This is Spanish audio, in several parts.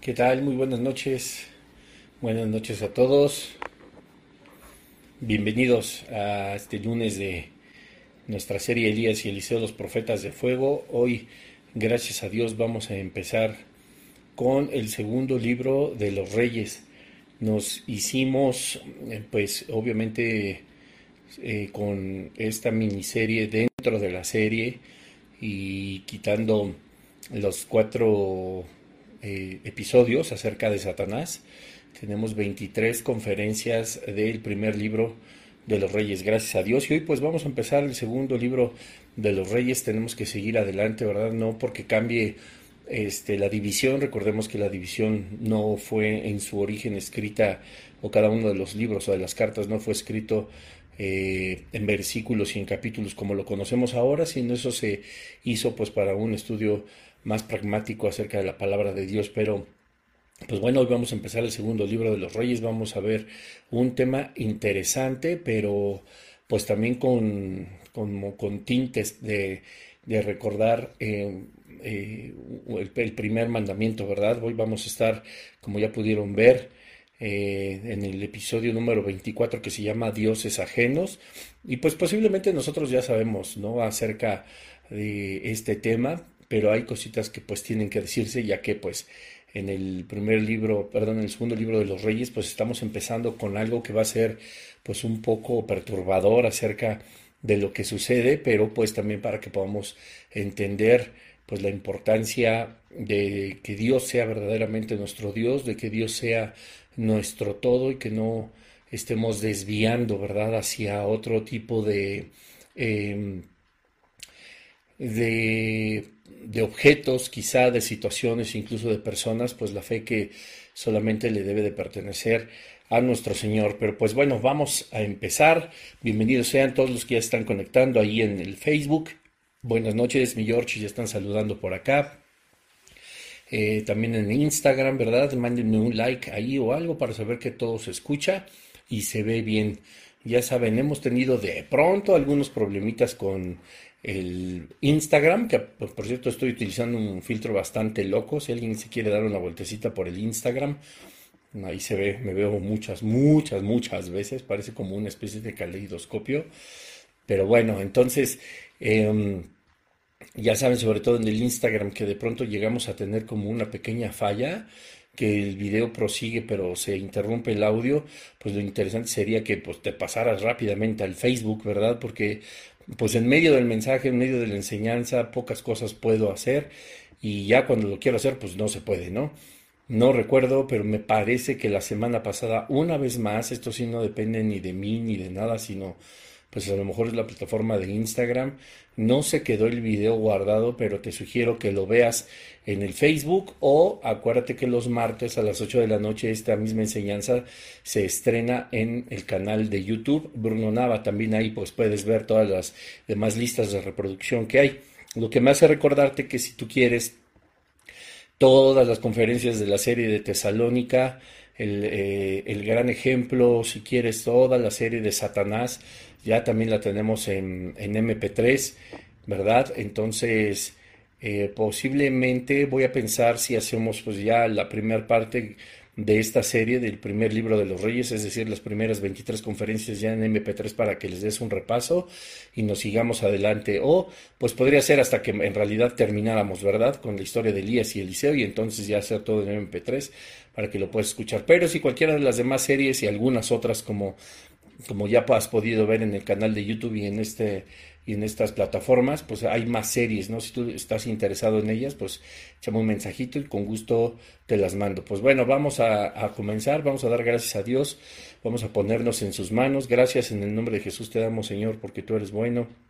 ¿Qué tal? Muy buenas noches. Buenas noches a todos. Bienvenidos a este lunes de nuestra serie Elías y Eliseo, los profetas de fuego. Hoy, gracias a Dios, vamos a empezar con el segundo libro de los reyes. Nos hicimos, eh, pues obviamente, eh, con esta miniserie dentro de la serie y quitando los cuatro eh, episodios acerca de Satanás. Tenemos 23 conferencias del primer libro de los Reyes, gracias a Dios. Y hoy pues vamos a empezar el segundo libro de los Reyes. Tenemos que seguir adelante, ¿verdad? No porque cambie este, la división. Recordemos que la división no fue en su origen escrita, o cada uno de los libros o de las cartas no fue escrito eh, en versículos y en capítulos como lo conocemos ahora, sino eso se hizo pues para un estudio más pragmático acerca de la palabra de Dios, pero pues bueno, hoy vamos a empezar el segundo libro de los reyes, vamos a ver un tema interesante, pero pues también con, con, tintes de, de recordar eh, eh, el, primer mandamiento, ¿verdad? Hoy vamos a estar, como ya pudieron ver, eh, en el episodio número 24 que se llama Dioses ajenos, y pues posiblemente nosotros ya sabemos, ¿no? Acerca de este tema, pero hay cositas que pues tienen que decirse ya que pues en el primer libro, perdón, en el segundo libro de los Reyes, pues estamos empezando con algo que va a ser pues un poco perturbador acerca de lo que sucede, pero pues también para que podamos entender pues la importancia de que Dios sea verdaderamente nuestro Dios, de que Dios sea nuestro todo y que no estemos desviando, ¿verdad?, hacia otro tipo de, em, de objetos, quizá de situaciones, incluso de personas, pues la fe que solamente le debe de pertenecer a nuestro Señor. Pero pues bueno, vamos a empezar. Bienvenidos sean todos los que ya están conectando ahí en el Facebook. Buenas noches, mi George, ya están saludando por acá. Eh, también en Instagram, ¿verdad? Mándenme un like ahí o algo para saber que todo se escucha y se ve bien. Ya saben, hemos tenido de pronto algunos problemitas con el Instagram, que por cierto estoy utilizando un filtro bastante loco, si alguien se quiere dar una vueltecita por el Instagram, ahí se ve, me veo muchas, muchas, muchas veces, parece como una especie de caleidoscopio, pero bueno, entonces, em, ya saben, sobre todo en el Instagram, que de pronto llegamos a tener como una pequeña falla, que el video prosigue pero se interrumpe el audio, pues lo interesante sería que pues, te pasaras rápidamente al Facebook, ¿verdad? Porque pues en medio del mensaje, en medio de la enseñanza, pocas cosas puedo hacer y ya cuando lo quiero hacer, pues no se puede, ¿no? No recuerdo, pero me parece que la semana pasada, una vez más, esto sí no depende ni de mí ni de nada, sino pues a lo mejor es la plataforma de Instagram. No se quedó el video guardado, pero te sugiero que lo veas en el Facebook o acuérdate que los martes a las 8 de la noche esta misma enseñanza se estrena en el canal de YouTube. Bruno Nava también ahí pues puedes ver todas las demás listas de reproducción que hay. Lo que me hace recordarte que si tú quieres todas las conferencias de la serie de Tesalónica, el, eh, el gran ejemplo, si quieres toda la serie de Satanás, ya también la tenemos en, en MP3, ¿verdad? Entonces, eh, posiblemente voy a pensar si hacemos pues ya la primera parte de esta serie del primer libro de los reyes, es decir, las primeras 23 conferencias ya en MP3 para que les des un repaso y nos sigamos adelante. O pues podría ser hasta que en realidad termináramos, ¿verdad? Con la historia de Elías y Eliseo y entonces ya hacer todo en MP3 para que lo puedas escuchar. Pero si cualquiera de las demás series y algunas otras como como ya has podido ver en el canal de YouTube y en este y en estas plataformas, pues hay más series, ¿no? Si tú estás interesado en ellas, pues échame un mensajito y con gusto te las mando. Pues bueno, vamos a, a, comenzar, vamos a dar gracias a Dios, vamos a ponernos en sus manos. Gracias en el nombre de Jesús te damos, Señor, porque tú eres bueno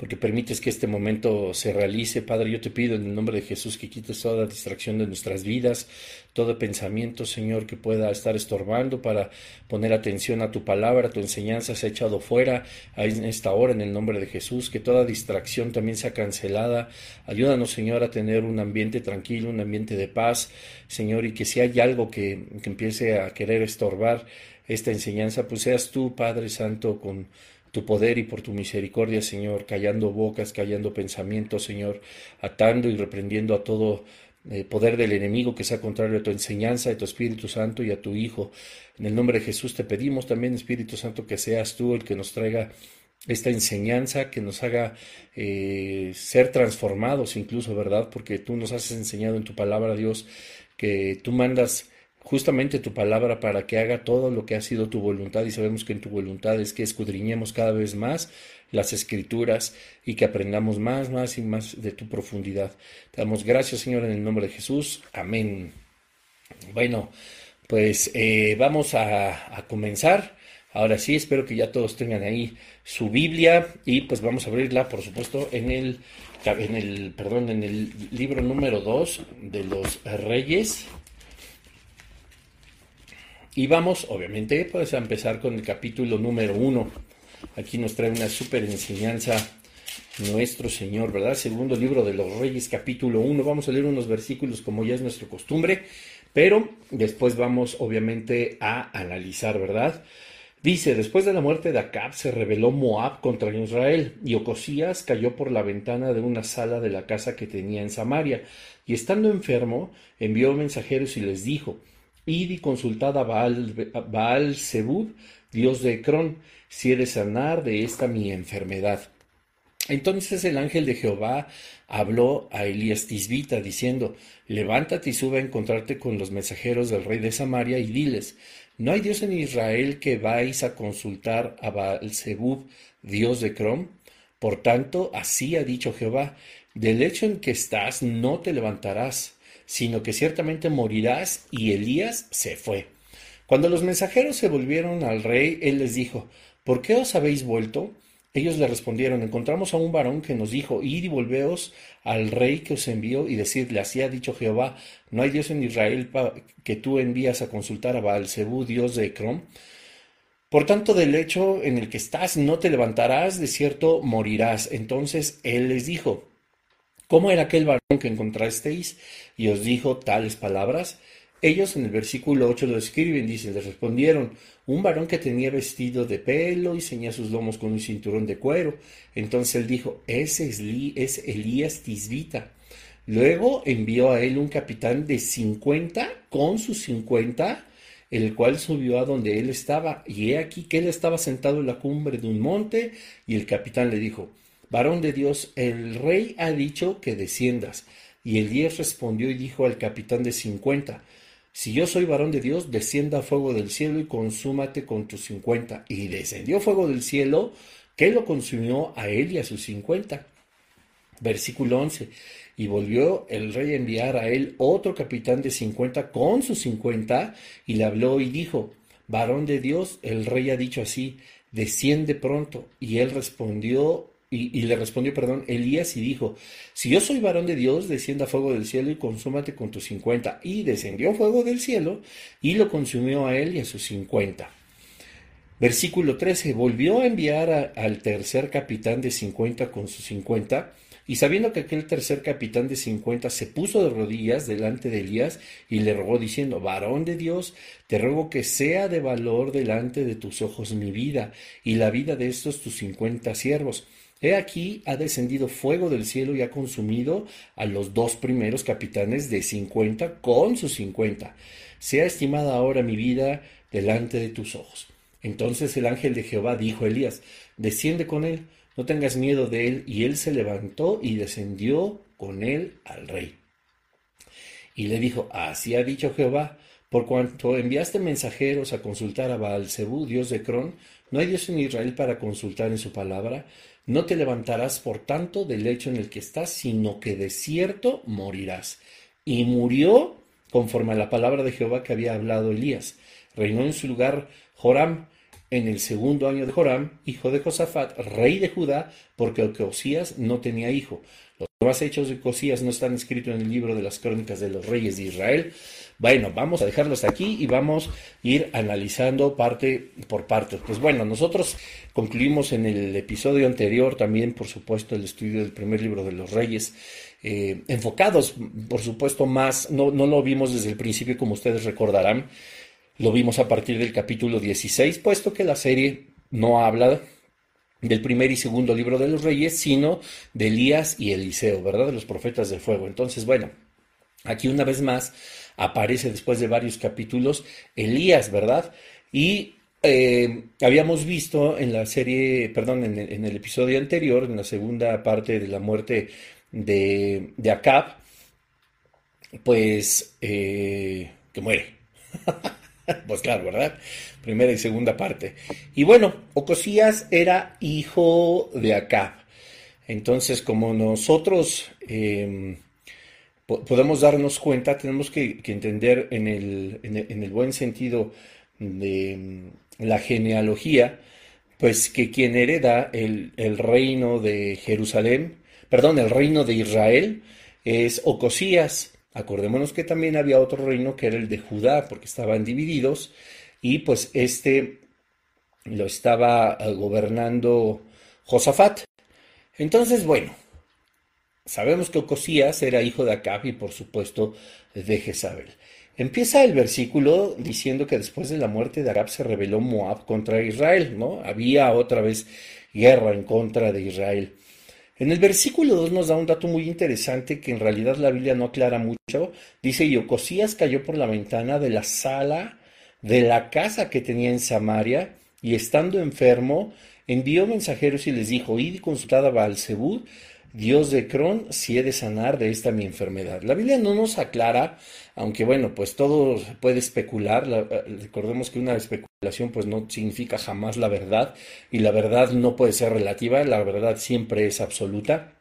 porque permites que este momento se realice. Padre, yo te pido en el nombre de Jesús que quites toda distracción de nuestras vidas, todo pensamiento, Señor, que pueda estar estorbando para poner atención a tu palabra, tu enseñanza se ha echado fuera en esta hora en el nombre de Jesús, que toda distracción también sea cancelada. Ayúdanos, Señor, a tener un ambiente tranquilo, un ambiente de paz, Señor, y que si hay algo que empiece a querer estorbar esta enseñanza, pues seas tú, Padre Santo, con tu poder y por tu misericordia, Señor, callando bocas, callando pensamientos, Señor, atando y reprendiendo a todo eh, poder del enemigo que sea contrario a tu enseñanza, a tu Espíritu Santo y a tu Hijo. En el nombre de Jesús te pedimos también, Espíritu Santo, que seas tú el que nos traiga esta enseñanza, que nos haga eh, ser transformados incluso, ¿verdad? Porque tú nos has enseñado en tu palabra, Dios, que tú mandas justamente tu palabra para que haga todo lo que ha sido tu voluntad y sabemos que en tu voluntad es que escudriñemos cada vez más las escrituras y que aprendamos más, más y más de tu profundidad. Te damos gracias, Señor, en el nombre de Jesús. Amén. Bueno, pues eh, vamos a, comenzar. Ahora sí, espero que ya todos tengan ahí su Biblia y pues vamos a abrirla, por supuesto, en el, en el, perdón, en el libro número 2 de los Reyes. Y vamos, obviamente, pues a empezar con el capítulo número 1. Aquí nos trae una súper enseñanza nuestro Señor, ¿verdad? Segundo libro de los Reyes, capítulo 1. Vamos a leer unos versículos como ya es nuestra costumbre, pero después vamos, obviamente, a analizar, ¿verdad? Dice, después de la muerte de Acab se rebeló Moab contra Israel, y Ocosías cayó por la ventana de una sala de la casa que tenía en Samaria, y estando enfermo, envió mensajeros y les dijo, Id y consultad a Baal, Baal Zebub, dios de Ecrón, si de sanar de esta mi enfermedad. Entonces el ángel de Jehová habló a Elías Tisbita, diciendo, Levántate y sube a encontrarte con los mensajeros del rey de Samaria y diles, ¿no hay Dios en Israel que vais a consultar a Baal-Zebub, Dios de Crom? Por tanto, así ha dicho Jehová, del hecho en que estás no te levantarás, sino que ciertamente morirás. Y Elías se fue. Cuando los mensajeros se volvieron al rey, él les dijo, ¿por qué os habéis vuelto? Ellos le respondieron, encontramos a un varón que nos dijo, id y volveos al rey que os envió y decidle, así ha dicho Jehová, no hay Dios en Israel que tú envías a consultar a Baal-Zebú, Dios de Ecrón. Por tanto, del hecho en el que estás no te levantarás, de cierto morirás. Entonces él les dijo, ¿cómo era aquel varón que encontrasteis? Y os dijo tales palabras. Ellos en el versículo 8 lo escriben, dicen, les respondieron, un varón que tenía vestido de pelo y ceñía sus lomos con un cinturón de cuero. Entonces él dijo, ese es, es Elías Tisbita. Luego envió a él un capitán de cincuenta con sus cincuenta, el cual subió a donde él estaba. Y he aquí que él estaba sentado en la cumbre de un monte, y el capitán le dijo, varón de Dios, el rey ha dicho que desciendas. Y Elías respondió y dijo al capitán de cincuenta, si yo soy varón de Dios, descienda fuego del cielo y consúmate con tus cincuenta. Y descendió fuego del cielo que lo consumió a él y a sus cincuenta. Versículo 11. Y volvió el rey a enviar a él otro capitán de cincuenta con sus cincuenta, y le habló y dijo, varón de Dios, el rey ha dicho así, desciende pronto. Y él respondió y, le respondió, perdón, Elías y dijo, si yo soy varón de Dios, descienda fuego del cielo y consúmate con tus cincuenta. Y descendió fuego del cielo y lo consumió a él y a sus cincuenta. Versículo 13, volvió a enviar al tercer capitán de cincuenta con sus cincuenta, y sabiendo que aquel tercer capitán de cincuenta se puso de rodillas delante de Elías y le rogó diciendo, varón de Dios, te ruego que sea de valor delante de tus ojos mi vida y la vida de estos tus cincuenta siervos He aquí ha descendido fuego del cielo y ha consumido a los dos primeros capitanes de cincuenta con sus cincuenta. Sea estimada ahora mi vida delante de tus ojos. Entonces el ángel de Jehová dijo a Elías, desciende con él, no tengas miedo de él. Y él se levantó y descendió con él al rey. Y le dijo, así ha dicho Jehová, por cuanto enviaste mensajeros a consultar a Baal-Zebú, dios de Cron, no hay Dios en Israel para consultar en su palabra, no te levantarás, por tanto, del lecho en el que estás, sino que de cierto morirás. Y murió conforme a la palabra de Jehová que había hablado Elías. Reinó en su lugar Joram en el segundo año de Joram, hijo de Josafat, rey de Judá, porque Ocosías no tenía hijo. Los demás hechos de Ocosías no están escritos en el libro de las crónicas de los reyes de Israel. Bueno, vamos a dejarlos aquí y vamos a ir analizando parte por parte. Pues bueno, nosotros concluimos en el episodio anterior también, por supuesto, el estudio del primer libro de los reyes, eh, enfocados, por supuesto, más, no, no lo vimos desde el principio, como ustedes recordarán, lo vimos a partir del capítulo 16, puesto que la serie no habla del primer y segundo libro de los reyes, sino de Elías y Eliseo, ¿verdad? De los profetas de fuego. Entonces, bueno, Aquí una vez más aparece después de varios capítulos Elías, ¿verdad? Y eh, habíamos visto en la serie, perdón, en el, episodio anterior, en la segunda parte de la muerte de, de Acab, pues eh, que muere. pues claro, ¿verdad? Primera y segunda parte. Y bueno, Ocosías era hijo de Acab. Entonces, como nosotros em, podemos darnos cuenta, tenemos que, entender en el, en el, buen sentido de em, la genealogía, pues que quien hereda el, el, reino de Jerusalén, perdón, el reino de Israel, es Ocosías. Acordémonos que también había otro reino que era el de Judá, porque estaban divididos, y pues este lo estaba eh, gobernando Josafat. Entonces, bueno, sabemos que Ocosías era hijo de Acab y por supuesto de Jezabel. Empieza el versículo diciendo que después de la muerte de Acab se rebeló Moab contra Israel, ¿no? Había otra vez guerra en contra de Israel. En el versículo 2 nos da un dato muy interesante que en realidad la Biblia no aclara mucho. Dice, y Ocosías cayó por la ventana de la sala de la casa que tenía en Samaria, y estando enfermo, envió mensajeros y les dijo, id y consultad a Baalzebud, Dios de Cron, si he de sanar de esta mi enfermedad. La Biblia no nos aclara, aunque bueno, pues todo puede especular. Eh, recordemos que una especulación pues no significa jamás la verdad y la verdad no puede ser relativa, la verdad siempre es absoluta.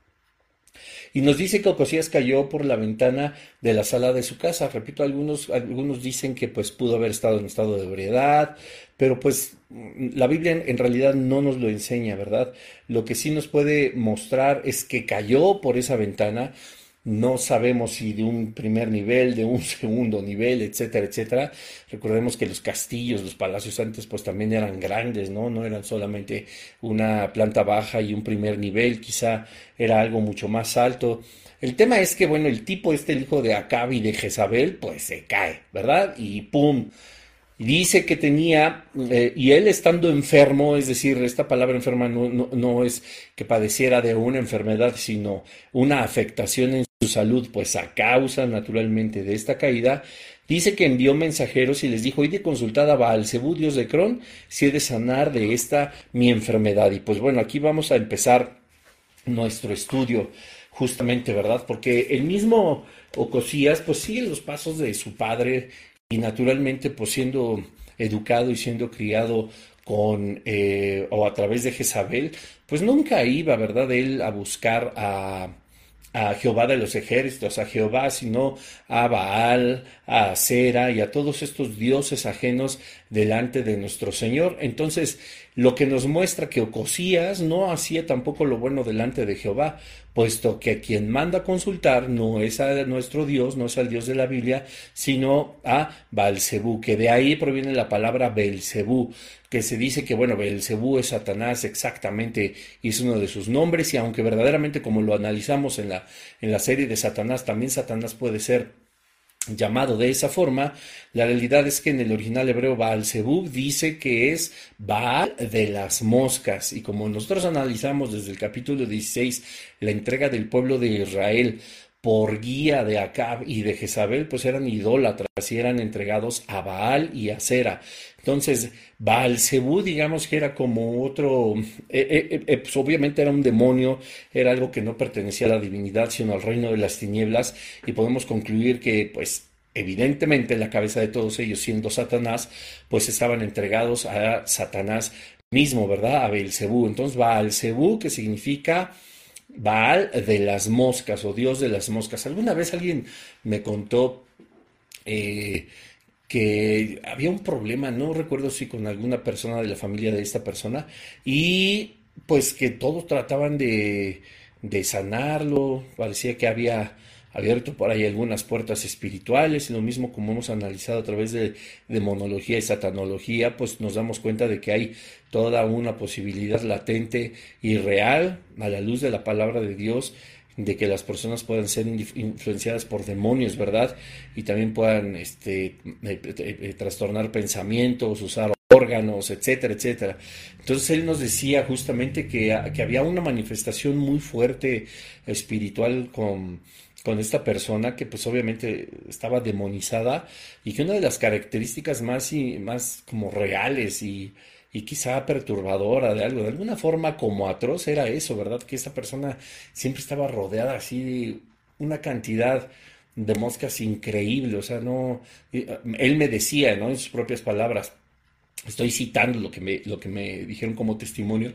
Y nos dice que Ocosías cayó por la ventana de la sala de su casa. Repito, algunos, algunos dicen que pues pudo haber estado en estado de ebriedad, pero pues la Biblia en realidad no nos lo enseña, ¿verdad? Lo que sí nos puede mostrar es que cayó por esa ventana no sabemos si de un primer nivel, de un segundo nivel, etcétera, etcétera. Recordemos que los castillos, los palacios antes pues también eran grandes, ¿no? No eran solamente una planta baja y un primer nivel, quizá era algo mucho más alto. El tema es que, bueno, el tipo este, el hijo de Acab y de Jezabel, pues se cae, ¿verdad? Y ¡pum! Dice que tenía, eh, y él estando enfermo, es decir, esta palabra enferma no, no, es que padeciera de una enfermedad, sino una afectación en su salud, pues a causa naturalmente de esta caída, dice que envió mensajeros y les dijo, de consultar a Baalzebú, Dios de Cron, si he de sanar de esta mi enfermedad. Y pues bueno, aquí vamos a empezar nuestro estudio justamente, ¿verdad? Porque el mismo Ocosías, pues sigue los pasos de su padre y naturalmente pues siendo educado y siendo criado con eh, o a través de Jezabel, pues nunca iba, ¿verdad?, él a buscar a, a Jehová de los ejércitos, a Jehová, sino a Baal, a Acera y a todos estos dioses ajenos delante de nuestro Señor. Entonces, lo que nos muestra que Ocosías no hacía tampoco lo bueno delante de Jehová, puesto que quien manda a consultar no es a nuestro Dios, no es al Dios de la Biblia, sino a Balcebú, que de ahí proviene la palabra Belcebú, que se dice que, bueno, Belcebú es Satanás exactamente, y es uno de sus nombres, y aunque verdaderamente como lo analizamos en la, en la serie de Satanás, también Satanás puede ser llamado de esa forma, la realidad es que en el original hebreo Baal Zebub dice que es Baal de las moscas. Y como nosotros analizamos desde el capítulo 16 la entrega del pueblo de Israel por guía de Acab y de Jezabel, pues eran idólatras y eran entregados a Baal y a Sera. Entonces, Baal Zebú, digamos que era como otro, eh, eh, eh, pues obviamente era un demonio, era algo que no pertenecía a la divinidad, sino al reino de las tinieblas, y podemos concluir que, pues, evidentemente la cabeza de todos ellos, siendo Satanás, pues estaban entregados a Satanás mismo, ¿verdad? A Belcebú. Entonces, Baal Zebú, que significa Baal de las moscas o Dios de las moscas. Alguna vez alguien me contó que había un problema, no recuerdo si con alguna persona de la familia de esta persona, y pues que todos trataban de, de sanarlo, parecía que había abierto por ahí algunas puertas espirituales, y lo mismo como hemos analizado a través de demonología y satanología, pues nos damos cuenta de que hay toda una posibilidad latente y real a la luz de la palabra de Dios de que las personas puedan ser influenciadas por demonios, ¿verdad? Y también puedan este, eh, eh, eh, trastornar pensamientos, usar órganos, etcétera, etcétera. Entonces él nos decía justamente que, que había una manifestación muy fuerte espiritual con, con esta persona que pues obviamente estaba demonizada y que una de las características más y más como reales y, y quizá perturbadora de algo, de alguna forma como atroz era eso, ¿verdad? Que esta persona siempre estaba rodeada así de una cantidad de moscas increíble, o sea, no, él me decía, ¿no? En sus propias palabras, estoy citando lo que me, lo que me dijeron como testimonio,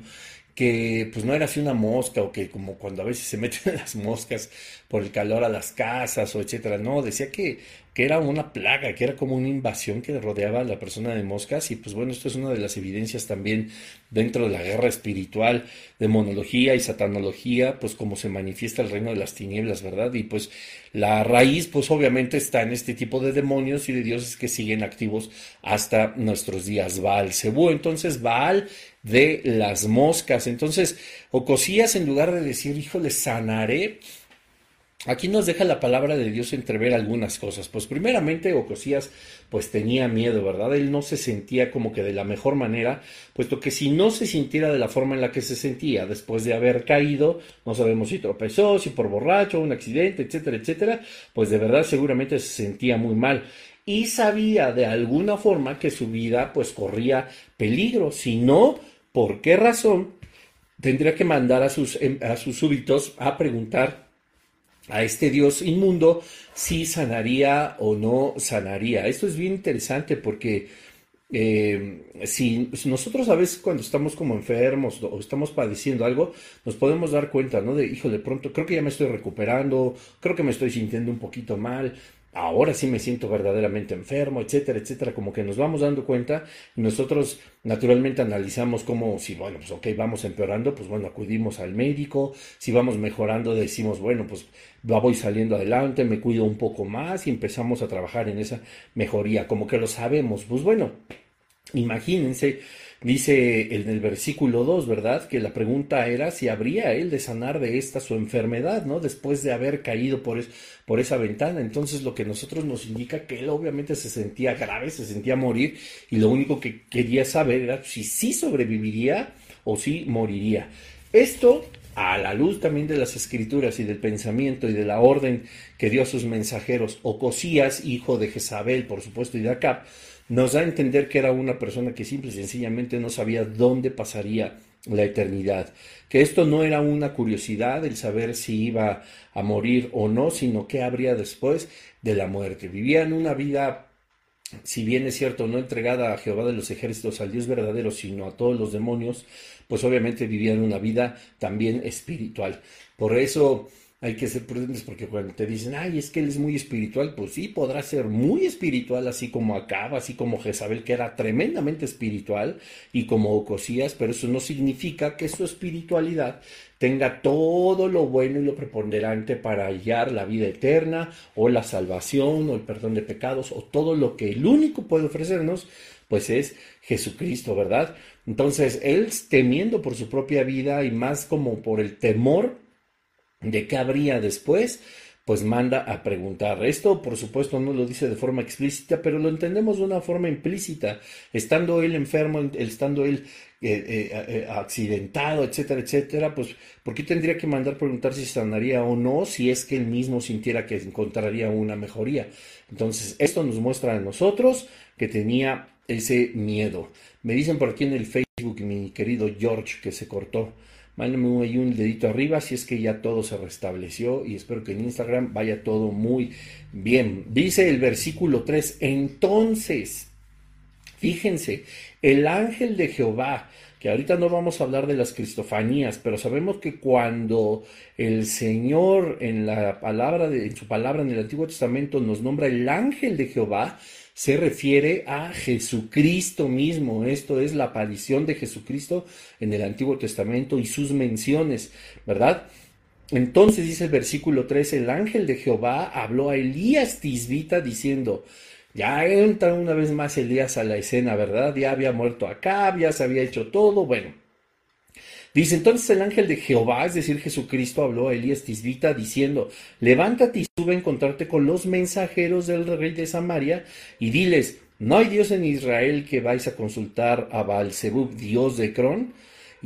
que pues no era así una mosca o que como cuando a veces se meten las moscas por el calor a las casas o etcétera, no, decía que, que era una plaga, que era como una invasión que rodeaba a la persona de moscas y pues bueno, esto es una de las evidencias también dentro de la guerra espiritual, demonología y satanología, pues como se manifiesta el reino de las tinieblas, ¿verdad? Y pues la raíz pues obviamente está en este tipo de demonios y de dioses que siguen activos hasta nuestros días. Baal Cebú, entonces Baal de las moscas. Entonces, Ocosías, en lugar de decir, híjole, sanaré, aquí nos deja la palabra de Dios entrever algunas cosas. Pues primeramente, Ocosías pues tenía miedo, ¿verdad? Él no se sentía como que de la mejor manera, puesto que si no se sintiera de la forma en la que se sentía después de haber caído, no sabemos si tropezó, si por borracho, un accidente, etcétera, etcétera, pues de verdad seguramente se sentía muy mal y sabía de alguna forma que su vida pues corría peligro, si no, ¿Por qué razón tendría que mandar a sus, em, a sus súbitos a preguntar a este Dios inmundo si sanaría o no sanaría? Esto es bien interesante porque eh, si nosotros a veces cuando estamos como enfermos o estamos padeciendo algo, nos podemos dar cuenta, ¿no? De, hijo, de pronto creo que ya me estoy recuperando, creo que me estoy sintiendo un poquito mal, ahora sí me siento verdaderamente enfermo, etcétera, etcétera, como que nos vamos dando cuenta nosotros naturalmente analizamos como si, bueno, pues ok, vamos empeorando, pues bueno, acudimos al médico, si vamos mejorando decimos, bueno, pues voy saliendo adelante, me cuido un poco más y empezamos a trabajar en esa mejoría, como que lo sabemos, pues bueno, imagínense Dice en el versículo 2, ¿verdad? Que la pregunta era si habría él de sanar de esta su enfermedad, ¿no? Después de haber caído por, por esa ventana. Entonces lo que nosotros nos indica que él obviamente se sentía grave, se sentía morir y lo único que quería saber era si sí sobreviviría o si moriría. Esto a la luz también de las escrituras y del pensamiento y de la orden que dio a sus mensajeros, Ocosías, hijo de Jezabel, por supuesto, y de Acab, nos da a entender que era una persona que simple y sencillamente no sabía dónde pasaría la eternidad. Que esto no era una curiosidad el saber si iba a morir o no, sino qué habría después de la muerte. Vivían una vida, si bien es cierto, no entregada a Jehová de los ejércitos, al Dios verdadero, sino a todos los demonios, pues obviamente vivían una vida también espiritual. Por eso hay que ser prudentes porque cuando te dicen, ay, es que él es muy espiritual, pues sí, podrá ser muy espiritual, así como Acab, así como Jezabel, que era tremendamente espiritual, y como Ocosías, pero eso no significa que su espiritualidad tenga todo lo bueno y lo preponderante para hallar la vida eterna, o la salvación, o el perdón de pecados, o todo lo que el único puede ofrecernos, pues es Jesucristo, ¿verdad? Entonces, él temiendo por su propia vida y más como por el temor de qué habría después, pues manda a preguntar. Esto, por supuesto, no lo dice de forma explícita, pero lo entendemos de una forma implícita. Estando él enfermo, estando él eh, eh, eh, accidentado, etcétera, etcétera, pues, ¿por qué tendría que mandar preguntar si sanaría o no, si es que él mismo sintiera que encontraría una mejoría? Entonces, esto nos muestra a nosotros que tenía ese miedo. Me dicen por aquí en el Facebook, mi querido George, que se cortó. Mándame ahí un dedito arriba si es que ya todo se restableció y espero que en Instagram vaya todo muy bien. Dice el versículo 3, entonces, fíjense, el ángel de Jehová, que ahorita no vamos a hablar de las cristofanías, pero sabemos que cuando el Señor en la palabra de, en su palabra en el Antiguo Testamento nos nombra el ángel de Jehová, se refiere a Jesucristo mismo. Esto es la aparición de Jesucristo en el Antiguo Testamento y sus menciones, ¿verdad? Entonces dice el versículo 13, el ángel de Jehová habló a Elías Tisbita diciendo, ya entra una vez más Elías a la escena, ¿verdad? Ya había muerto acá, ya se había hecho todo, bueno. Dice entonces el ángel de Jehová, es decir, Jesucristo, habló a Elías Tisbita diciendo, levántate y sube a encontrarte con los mensajeros del rey de Samaria y diles, ¿no hay Dios en Israel que vais a consultar a Baalzebub, Dios de Cron?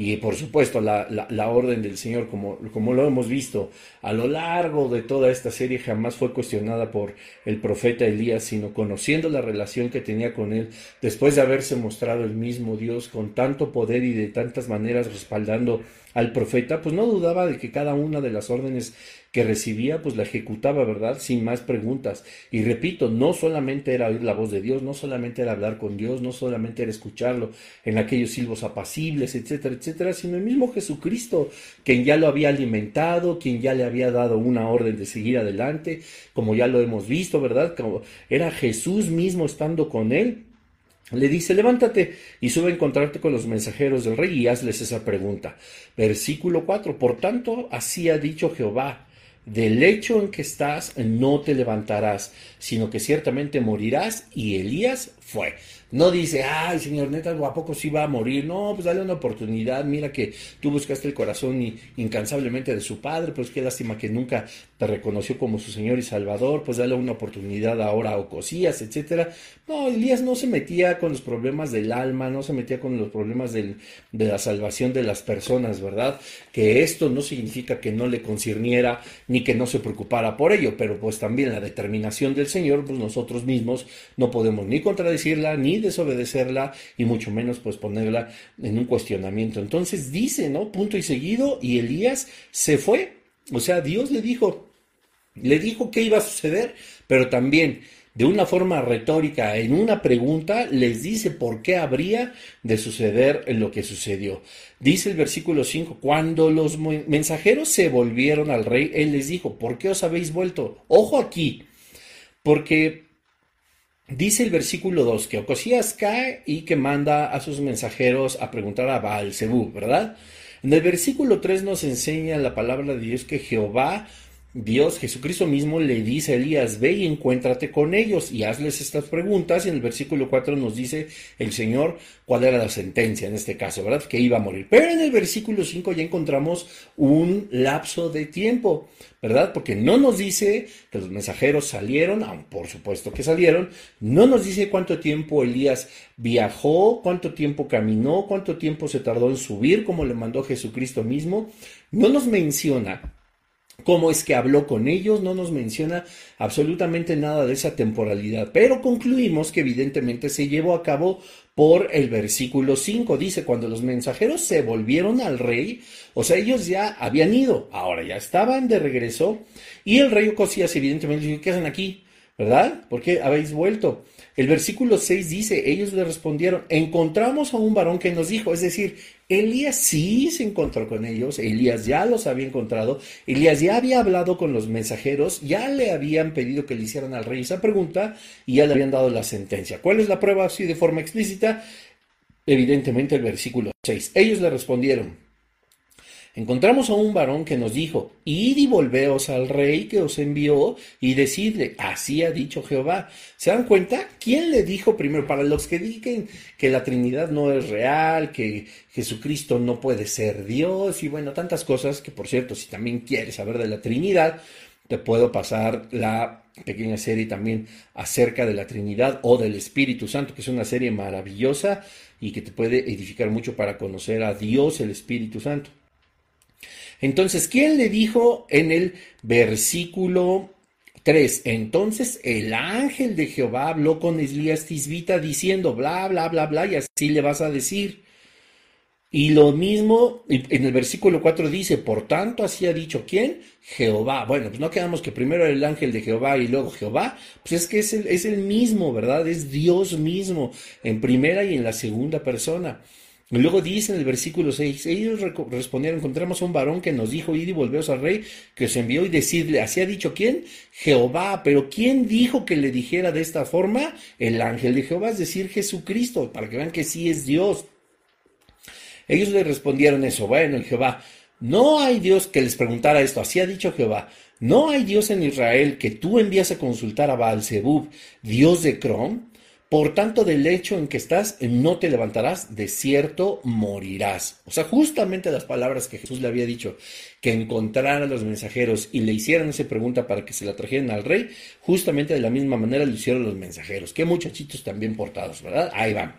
Y por supuesto la, la, orden del Señor, como, como lo hemos visto a lo largo de toda esta serie, jamás fue cuestionada por el profeta Elías, sino conociendo la relación que tenía con él, después de haberse mostrado el mismo Dios con tanto poder y de tantas maneras respaldando al profeta, pues no dudaba de que cada una de las órdenes que recibía, pues la ejecutaba, ¿verdad? Sin más preguntas. Y repito, no solamente era oír la voz de Dios, no solamente era hablar con Dios, no solamente era escucharlo en aquellos silbos apacibles, etcétera, etcétera, sino el mismo Jesucristo, quien ya lo había alimentado, quien ya le había dado una orden de seguir adelante, como ya lo hemos visto, ¿verdad? Como era Jesús mismo estando con él. Le dice, levántate y sube a encontrarte con los mensajeros del rey y hazles esa pregunta. Versículo 4. Por tanto, así ha dicho Jehová, del lecho en que estás no te levantarás, sino que ciertamente morirás. Y Elías fue. No dice, ay, señor, neta, ¿a poco sí va a morir? No, pues dale una oportunidad. Mira que tú buscaste el corazón incansablemente de su padre, pues qué lástima que nunca te reconoció como su Señor y Salvador, pues dale una oportunidad ahora a Ocosías, etcétera. No, Elías no se metía con los problemas del alma, no se metía con los problemas de la salvación de las personas, ¿verdad? Que esto no significa que no le concierniera ni que no se preocupara por ello, pero pues también la determinación del Señor, pues nosotros mismos no podemos ni contradecirla, ni desobedecerla y mucho menos pues ponerla en un cuestionamiento. Entonces dice, ¿no? Punto y seguido, y Elías se fue. O sea, Dios le dijo, le dijo que iba a suceder, pero también de una forma retórica, en una pregunta, les dice por qué habría de suceder lo que sucedió. Dice el versículo 5, cuando los mensajeros se volvieron al rey, él les dijo, ¿por qué os habéis vuelto? Ojo aquí, porque Dice el versículo 2 que Ocosías cae y que manda a sus mensajeros a preguntar a Baal Zebú, ¿verdad? En el versículo 3 nos enseña la palabra de Dios que Jehová Dios, Jesucristo mismo le dice a Elías, ve y encuéntrate con ellos y hazles estas preguntas. Y en el versículo 4 nos dice el Señor cuál era la sentencia en este caso, ¿verdad? Que iba a morir. Pero en el versículo 5 ya encontramos un lapso de tiempo, ¿verdad? Porque no nos dice que los mensajeros salieron, aun por supuesto que salieron, no nos dice cuánto tiempo Elías viajó, cuánto tiempo caminó, cuánto tiempo se tardó en subir, como le mandó Jesucristo mismo. No nos menciona cómo es que habló con ellos, no nos menciona absolutamente nada de esa temporalidad, pero concluimos que evidentemente se llevó a cabo por el versículo 5. Dice, cuando los mensajeros se volvieron al rey, o sea, ellos ya habían ido, ahora ya estaban de regreso, y el rey Ocosías evidentemente dijo, ¿qué hacen aquí? ¿Verdad? ¿Por qué habéis vuelto? El versículo 6 dice, ellos le respondieron, encontramos a un varón que nos dijo, es decir, Elías sí se encontró con ellos, Elías ya los había encontrado, Elías ya había hablado con los mensajeros, ya le habían pedido que le hicieran al rey esa pregunta y ya le habían dado la sentencia. ¿Cuál es la prueba así de forma explícita? Evidentemente el versículo 6. Ellos le respondieron, encontramos a un varón que nos dijo, id y volveos al rey que os envió y decidle, así ha dicho Jehová. ¿Se dan cuenta? ¿Quién le dijo primero? Para los que digan que la Trinidad no es real, que Jesucristo no puede ser Dios y bueno, tantas cosas que por cierto, si también quieres saber de la Trinidad, te puedo pasar la pequeña serie también acerca de la Trinidad o del Espíritu Santo, que es una serie maravillosa y que te puede edificar mucho para conocer a Dios, el Espíritu Santo. Entonces, ¿quién le dijo en el versículo 3? Entonces el ángel de Jehová habló con Elías Tisbita diciendo, bla, bla, bla, bla, y así le vas a decir. Y lo mismo en el versículo 4 dice, por tanto así ha dicho quién? Jehová. Bueno, pues no quedamos que primero el ángel de Jehová y luego Jehová, pues es que es el, es el mismo, ¿verdad? Es Dios mismo en primera y en la segunda persona. Luego dice en el versículo 6, ellos respondieron, encontramos a un varón que nos dijo, id y volveos al rey que os envió y decirle, así ha dicho quién? Jehová, pero ¿quién dijo que le dijera de esta forma? El ángel de Jehová, es decir, Jesucristo, para que vean que sí es Dios. Ellos le respondieron eso, bueno, Jehová, no hay Dios que les preguntara esto, así ha dicho Jehová, no hay Dios en Israel que tú envías a consultar a Baal Zebub, Dios de Crom, por tanto, del hecho en que estás, no te levantarás, de cierto morirás. O sea, justamente las palabras que Jesús le había dicho, que encontrara a los mensajeros y le hicieran esa pregunta para que se la trajeran al rey, justamente de la misma manera lo hicieron los mensajeros. Qué muchachitos también portados, ¿verdad? Ahí van.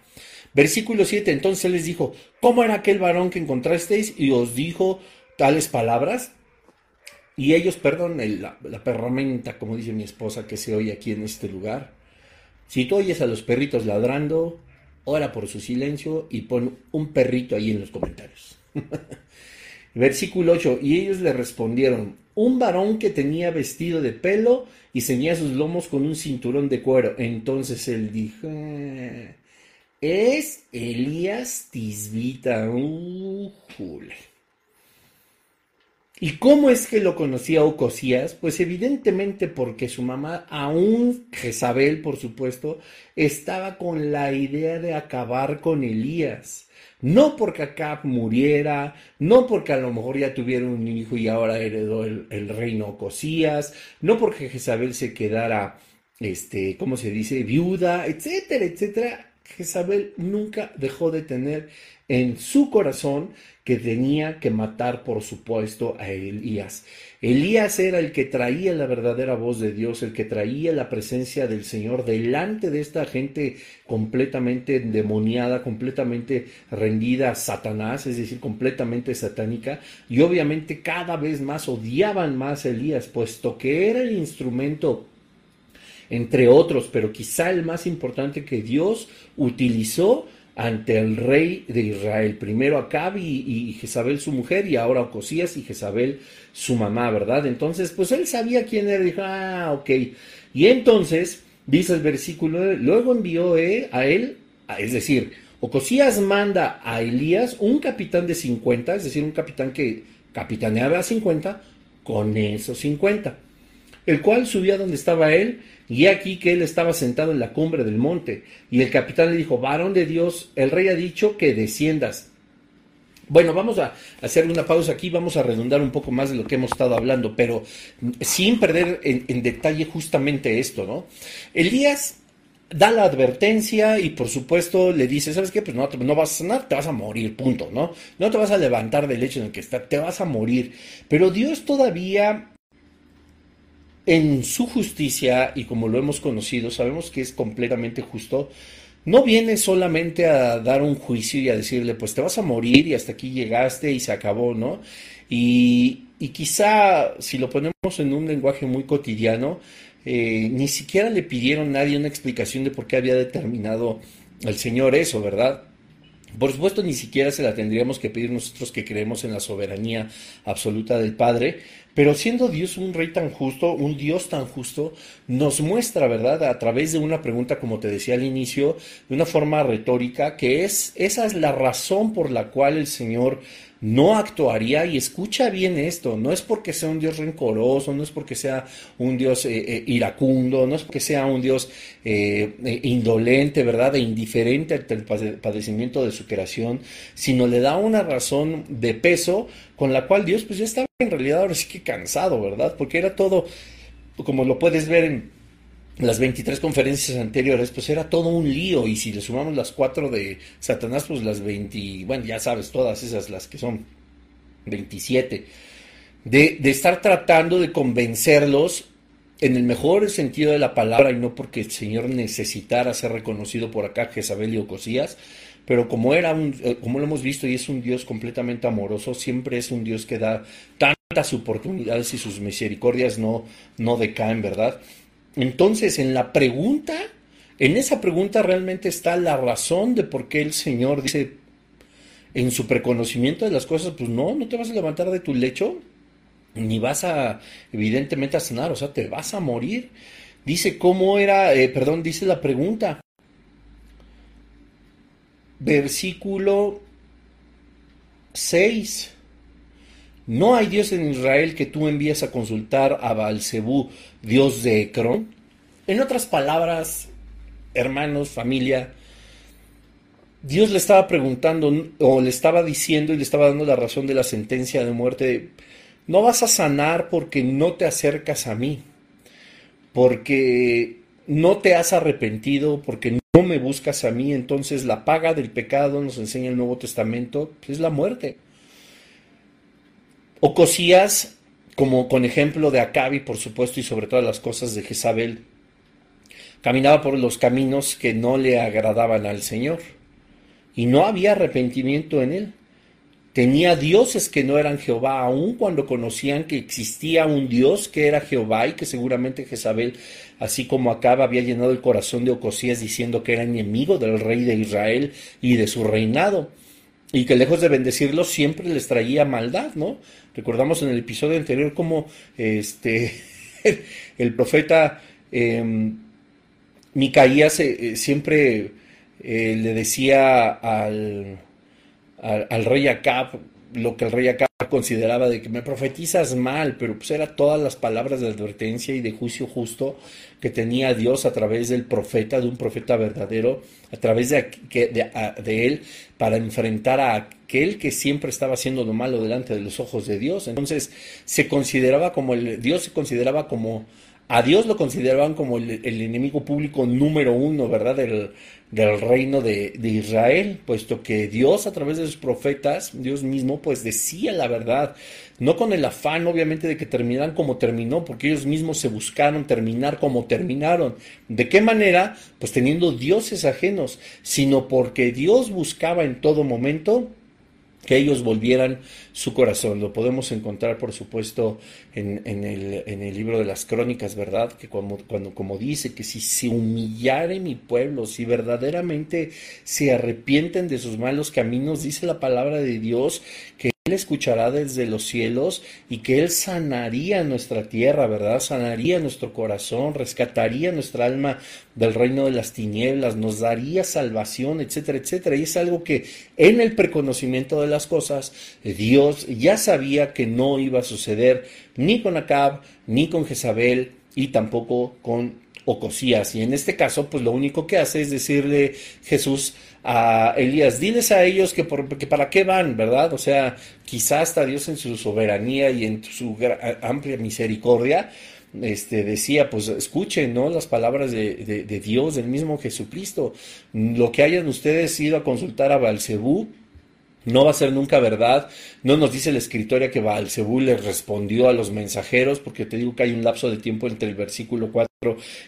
Versículo 7, entonces les dijo, ¿cómo era aquel varón que encontrasteis y os dijo tales palabras? Y ellos, perdón, la, la perramenta, como dice mi esposa, que se oye aquí en este lugar. Si tú oyes a los perritos ladrando, ora por su silencio y pon un perrito ahí en los comentarios. Versículo 8, y ellos le respondieron, un varón que tenía vestido de pelo y ceñía sus lomos con un cinturón de cuero. Entonces él dijo, es Elías Tisbita. Uh, ¿Y cómo es que lo conocía Ocosías? Pues evidentemente porque su mamá, aún Jezabel, por supuesto, estaba con la idea de acabar con Elías. No porque Acab muriera, no porque a lo mejor ya tuviera un hijo y ahora heredó el, el reino Ocosías, no porque Jezabel se quedara, este, ¿cómo se dice?, viuda, etcétera, etcétera. Jezabel nunca dejó de tener en su corazón que tenía que matar, por supuesto, a Elías. Elías era el que traía la verdadera voz de Dios, el que traía la presencia del Señor delante de esta gente completamente endemoniada, completamente rendida a Satanás, es decir, completamente satánica, y obviamente cada vez más odiaban más a Elías, puesto que era el instrumento entre otros, pero quizá el más importante que Dios utilizó ante el rey de Israel. Primero Acab y, Jezabel su mujer y ahora Ocosías y Jezabel su mamá, ¿verdad? Entonces, pues él sabía quién era, dijo, ah, ok. Y entonces, dice el versículo, luego envió a él, es decir, Ocosías manda a Elías un capitán de 50, es decir, un capitán que capitaneaba a 50, con esos 50, el cual subía donde estaba él y aquí que él estaba sentado en la cumbre del monte, y el capitán le dijo, varón de Dios, el rey ha dicho que desciendas. Bueno, vamos a hacer una pausa aquí, vamos a redundar un poco más de lo que hemos estado hablando, pero sin perder en, detalle justamente esto, ¿no? Elías da la advertencia y por supuesto le dice, ¿sabes qué? Pues no, no vas a sanar, te vas a morir, punto, ¿no? No te vas a levantar del hecho en el que está, te vas a morir. Pero Dios todavía en su justicia, y como lo hemos conocido, sabemos que es completamente justo, no viene solamente a dar un juicio y a decirle, pues te vas a morir y hasta aquí llegaste y se acabó, ¿no? Y, quizá si lo ponemos en un lenguaje muy cotidiano, eh, ni siquiera le pidieron a nadie una explicación de por qué había determinado el Señor eso, ¿verdad? Por supuesto, ni siquiera se la tendríamos que pedir nosotros que creemos en la soberanía absoluta del Padre, pero siendo Dios un rey tan justo, un Dios tan justo, nos muestra, ¿verdad? A través de una pregunta, como te decía al inicio, de una forma retórica, que es, esa es la razón por la cual el Señor no actuaría, y escucha bien esto, no es porque sea un Dios rencoroso, no es porque sea un Dios eh, eh, iracundo, no es porque sea un Dios eh, indolente, ¿verdad? E indiferente ante el padecimiento de su creación, sino le da una razón de peso con la cual Dios pues ya estaba en realidad ahora sí que cansado, ¿verdad? Porque era todo, como lo puedes ver en las 23 conferencias anteriores, pues era todo un lío. Y si le sumamos las cuatro de Satanás, pues las 20, bueno, ya sabes, todas esas, las que son 27, de, de estar tratando de convencerlos en el mejor sentido de la palabra y no porque el Señor necesitara ser reconocido por acá, Jezabel y Ocosías, pero como era un, eh, como lo hemos visto y es un Dios completamente amoroso, siempre es un Dios que da tantas oportunidades y sus misericordias no, no decaen, ¿verdad? Entonces, en la pregunta, en esa pregunta realmente está la razón de por qué el Señor dice, en su preconocimiento de las cosas, pues no, no te vas a levantar de tu lecho, ni vas a, evidentemente, a sanar, o sea, te vas a morir. Dice cómo era, eh, perdón, dice la pregunta. Versículo 6. ¿No hay Dios en Israel que tú envías a consultar a Baalzebú, Dios de Ecrón? En otras palabras, hermanos, familia, Dios le estaba preguntando o le estaba diciendo y le estaba dando la razón de la sentencia de muerte. No vas a sanar porque no te acercas a mí, porque no te has arrepentido, porque no me buscas a mí. Entonces la paga del pecado, nos enseña el Nuevo Testamento, es la muerte. Ocosías, como con ejemplo de Acabi, por supuesto, y sobre todas las cosas de Jezabel, caminaba por los caminos que no le agradaban al Señor. y no había arrepentimiento en él. Tenía dioses que no eran Jehová, aun cuando conocían que existía un Dios que era Jehová y que seguramente Jezabel, así como acaba, había llenado el corazón de Ocosías diciendo que era enemigo del rey de Israel y de su reinado y que lejos de bendecirlos siempre les traía maldad, ¿no? Recordamos en el episodio anterior cómo este, el profeta em, Micaías eh, siempre eh, le decía al, al, rey Acab lo que el rey Acab consideraba de que me profetizas mal, pero pues era todas las palabras de advertencia y de juicio justo que tenía Dios a través del profeta, de un profeta verdadero, a través de, de, él, para enfrentar a aquel que siempre estaba haciendo lo malo delante de los ojos de Dios. Entonces se consideraba como el, Dios se consideraba como a Dios lo consideraban como el, enemigo público número uno, ¿verdad? Del, reino de, Israel, puesto que Dios a través de sus profetas, Dios mismo, pues decía la verdad, no con el afán obviamente de que terminaran como terminó, porque ellos mismos se buscaron terminar como terminaron. ¿De qué manera? Pues teniendo dioses ajenos, sino porque Dios buscaba en todo momento que ellos volvieran su corazón. Lo podemos encontrar, por supuesto, en, el, libro de las crónicas, ¿verdad? Que cuando, cuando, como dice, que si se humillare mi pueblo, si verdaderamente se arrepienten de sus malos caminos, dice la palabra de Dios, que él escuchará desde los cielos y que Él sanaría nuestra tierra, ¿verdad? Sanaría nuestro corazón, rescataría nuestra alma del reino de las tinieblas, nos daría salvación, etcétera, etcétera. Y es algo que en el preconocimiento de las cosas, Dios ya sabía que no iba a suceder ni con Acab, ni con Jezabel y tampoco con Ocosías. Y en este caso, pues lo único que hace es decirle Jesús a Elías, diles a ellos que, por, que para qué van, ¿verdad? O sea, quizás hasta Dios en su soberanía y en su amplia misericordia, este, decía, pues escuchen, ¿no? Las palabras de, de, Dios, del mismo Jesucristo. Lo que hayan ustedes ido a consultar a Balcebú, no va a ser nunca verdad. No nos dice la escritoria que Balcebú le respondió a los mensajeros, porque te digo que hay un lapso de tiempo entre el versículo 4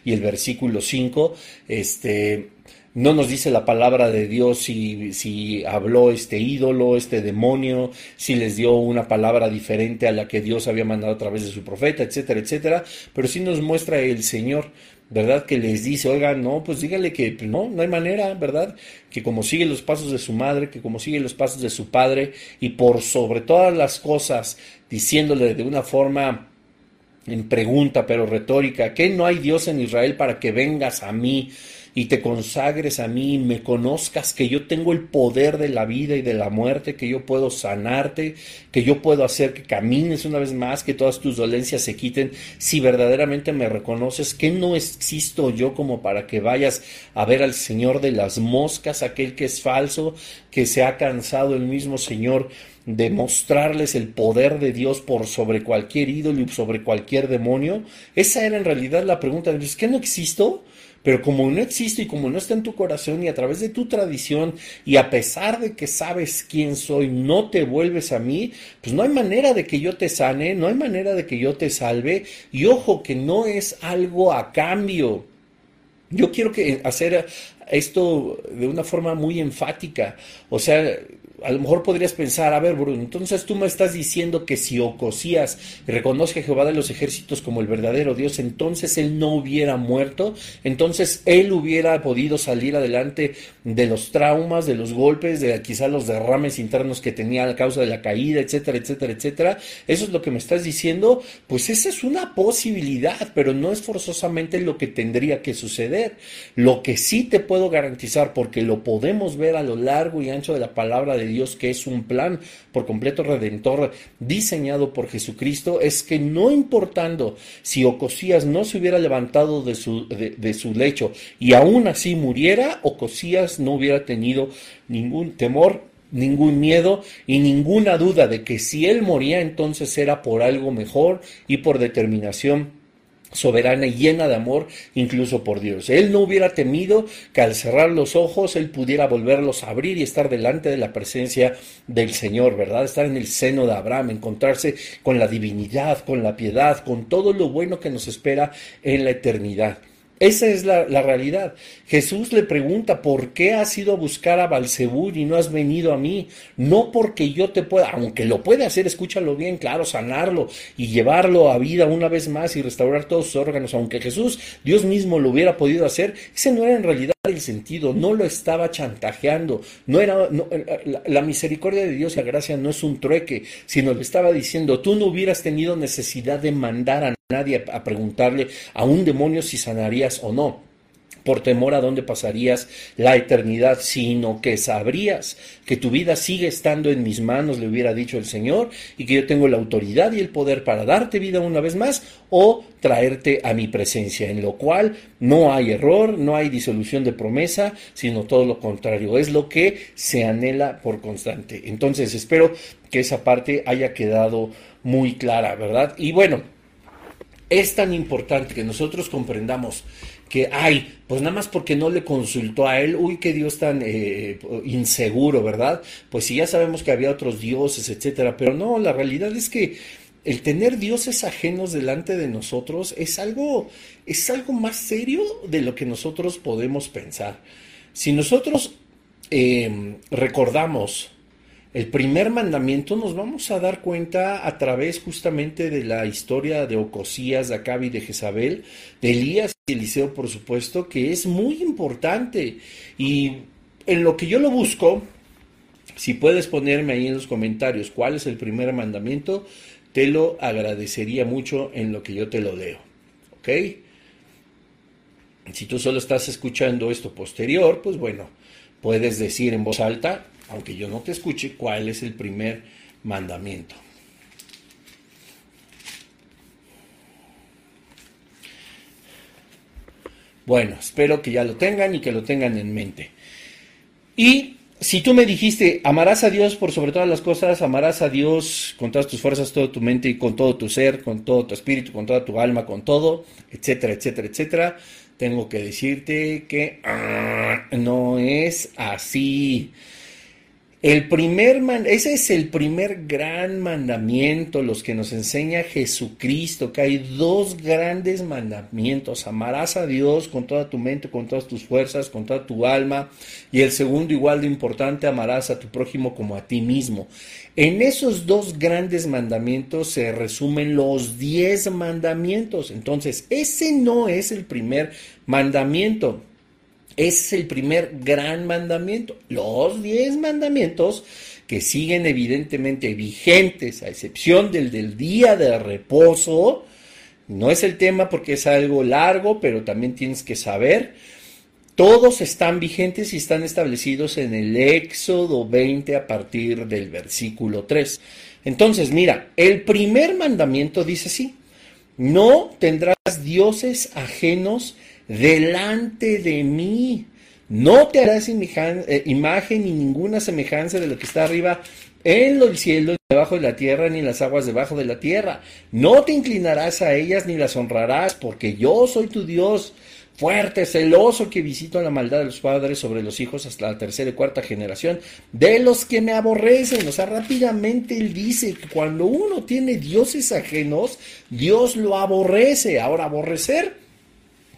y el versículo 5. Este, no nos dice la palabra de Dios si, si habló este ídolo, este demonio, si les dio una palabra diferente a la que Dios había mandado a través de su profeta, etcétera, etcétera, pero sí nos muestra el Señor, ¿verdad? Que les dice, oigan, no, pues dígale que pues, no, no hay manera, ¿verdad? Que como sigue los pasos de su madre, que como sigue los pasos de su padre, y por sobre todas las cosas, diciéndole de una forma en pregunta, pero retórica, que no hay Dios en Israel para que vengas a mí y te consagres a mí, me conozcas que yo tengo el poder de la vida y de la muerte, que yo puedo sanarte, que yo puedo hacer que camines una vez más, que todas tus dolencias se quiten, si verdaderamente me reconoces que no existo yo como para que vayas a ver al Señor de las moscas, aquel que es falso, que se ha cansado el mismo Señor de mostrarles el poder de Dios por sobre cualquier ídolo y sobre cualquier demonio? Esa era en realidad la pregunta. ¿Es que no existo? Pero como no existe y como no está en tu corazón y a través de tu tradición y a pesar de que sabes quién soy, no te vuelves a mí, pues no hay manera de que yo te sane, no hay manera de que yo te salve. Y ojo que no es algo a cambio. Yo quiero que hacer esto de una forma muy enfática. O sea, a lo mejor podrías pensar, a ver, Bruno, entonces tú me estás diciendo que si Ocosías reconoce a Jehová de los ejércitos como el verdadero Dios, entonces él no hubiera muerto, entonces él hubiera podido salir adelante de los traumas, de los golpes, de quizá los derrames internos que tenía a causa de la caída, etcétera, etcétera, etcétera. Eso es lo que me estás diciendo, pues esa es una posibilidad, pero no es forzosamente lo que tendría que suceder. Lo que sí te puedo garantizar, porque lo podemos ver a lo largo y ancho de la palabra de Dios, que es un plan por completo redentor diseñado por Jesucristo, es que no importando si Ocosías no se hubiera levantado de su, de, su lecho y aún así muriera, Ocosías no hubiera tenido ningún temor ningún miedo y ninguna duda de que si él moría entonces era por algo mejor y por determinación soberana y llena de amor, incluso por Dios. Él no hubiera temido que al cerrar los ojos él pudiera volverlos a abrir y estar delante de la presencia del Señor, ¿verdad? Estar en el seno de Abraham, encontrarse con la divinidad, con la piedad, con todo lo bueno que nos espera en la eternidad. Esa es la, realidad. Jesús le pregunta, ¿por qué has ido a buscar a Balcebú y no has venido a mí? No porque yo te pueda, aunque lo puede hacer, escúchalo bien, claro, sanarlo y llevarlo a vida una vez más y restaurar todos sus órganos, aunque Jesús, Dios mismo lo hubiera podido hacer, ese no era en realidad el sentido, no lo estaba chantajeando, no era la, la misericordia de Dios y la gracia no es un trueque, sino le estaba diciendo, tú no hubieras tenido necesidad de mandar a nadie a preguntarle a un demonio si sanarías o no por temor a dónde pasarías la eternidad, sino que sabrías que tu vida sigue estando en mis manos, le hubiera dicho el Señor, y que yo tengo la autoridad y el poder para darte vida una vez más o traerte a mi presencia, en lo cual no hay error, no hay disolución de promesa, sino todo lo contrario, es lo que se anhela por constante. Entonces, espero que esa parte haya quedado muy clara, ¿verdad? Y bueno, es tan importante que nosotros comprendamos que, ay, pues nada más porque no le consultó a él, uy, qué Dios tan eh, inseguro, ¿verdad? Pues si ya sabemos que había otros dioses, etcétera, pero no, la realidad es que el tener dioses ajenos delante de nosotros es algo, es algo más serio de lo que nosotros podemos pensar. Si nosotros eh, recordamos el primer mandamiento nos vamos a dar cuenta a través justamente de la historia de Ocosías, de Acabi, de Jezabel, de Elías y Eliseo, por supuesto, que es muy importante. Y en lo que yo lo busco, si puedes ponerme ahí en los comentarios cuál es el primer mandamiento, te lo agradecería mucho en lo que yo te lo leo. ¿Ok? Si tú solo estás escuchando esto posterior, pues bueno, puedes decir en voz alta, aunque yo no te escuche, cuál es el primer mandamiento. Bueno, espero que ya lo tengan y que lo tengan en mente. Y si tú me dijiste, amarás a Dios por sobre todas las cosas, amarás a Dios con todas tus fuerzas, toda tu mente y con todo tu ser, con todo tu espíritu, con toda tu alma, con todo, etcétera, etcétera, etcétera, tengo que decirte que ah, no es así. El primer ese es el primer gran mandamiento, los que nos enseña Jesucristo, que hay dos grandes mandamientos, amarás a Dios con toda tu mente, con todas tus fuerzas, con toda tu alma, y el segundo igual de importante, amarás a tu prójimo como a ti mismo. En esos dos grandes mandamientos se resumen los diez mandamientos, entonces ese no es el primer mandamiento. Es el primer gran mandamiento. Los diez mandamientos que siguen evidentemente vigentes, a excepción del del día de reposo, no es el tema porque es algo largo, pero también tienes que saber, todos están vigentes y están establecidos en el Éxodo 20 a partir del versículo 3. Entonces, mira, el primer mandamiento dice así, no tendrás dioses ajenos delante de mí. No te harás eh, imagen ni ninguna semejanza de lo que está arriba en el cielo, debajo de la tierra, ni las aguas debajo de la tierra. No te inclinarás a ellas ni las honrarás, porque yo soy tu Dios, fuerte, celoso, que visito la maldad de los padres sobre los hijos hasta la tercera y cuarta generación, de los que me aborrecen. O sea, rápidamente él dice que cuando uno tiene dioses ajenos, Dios lo aborrece. Ahora, aborrecer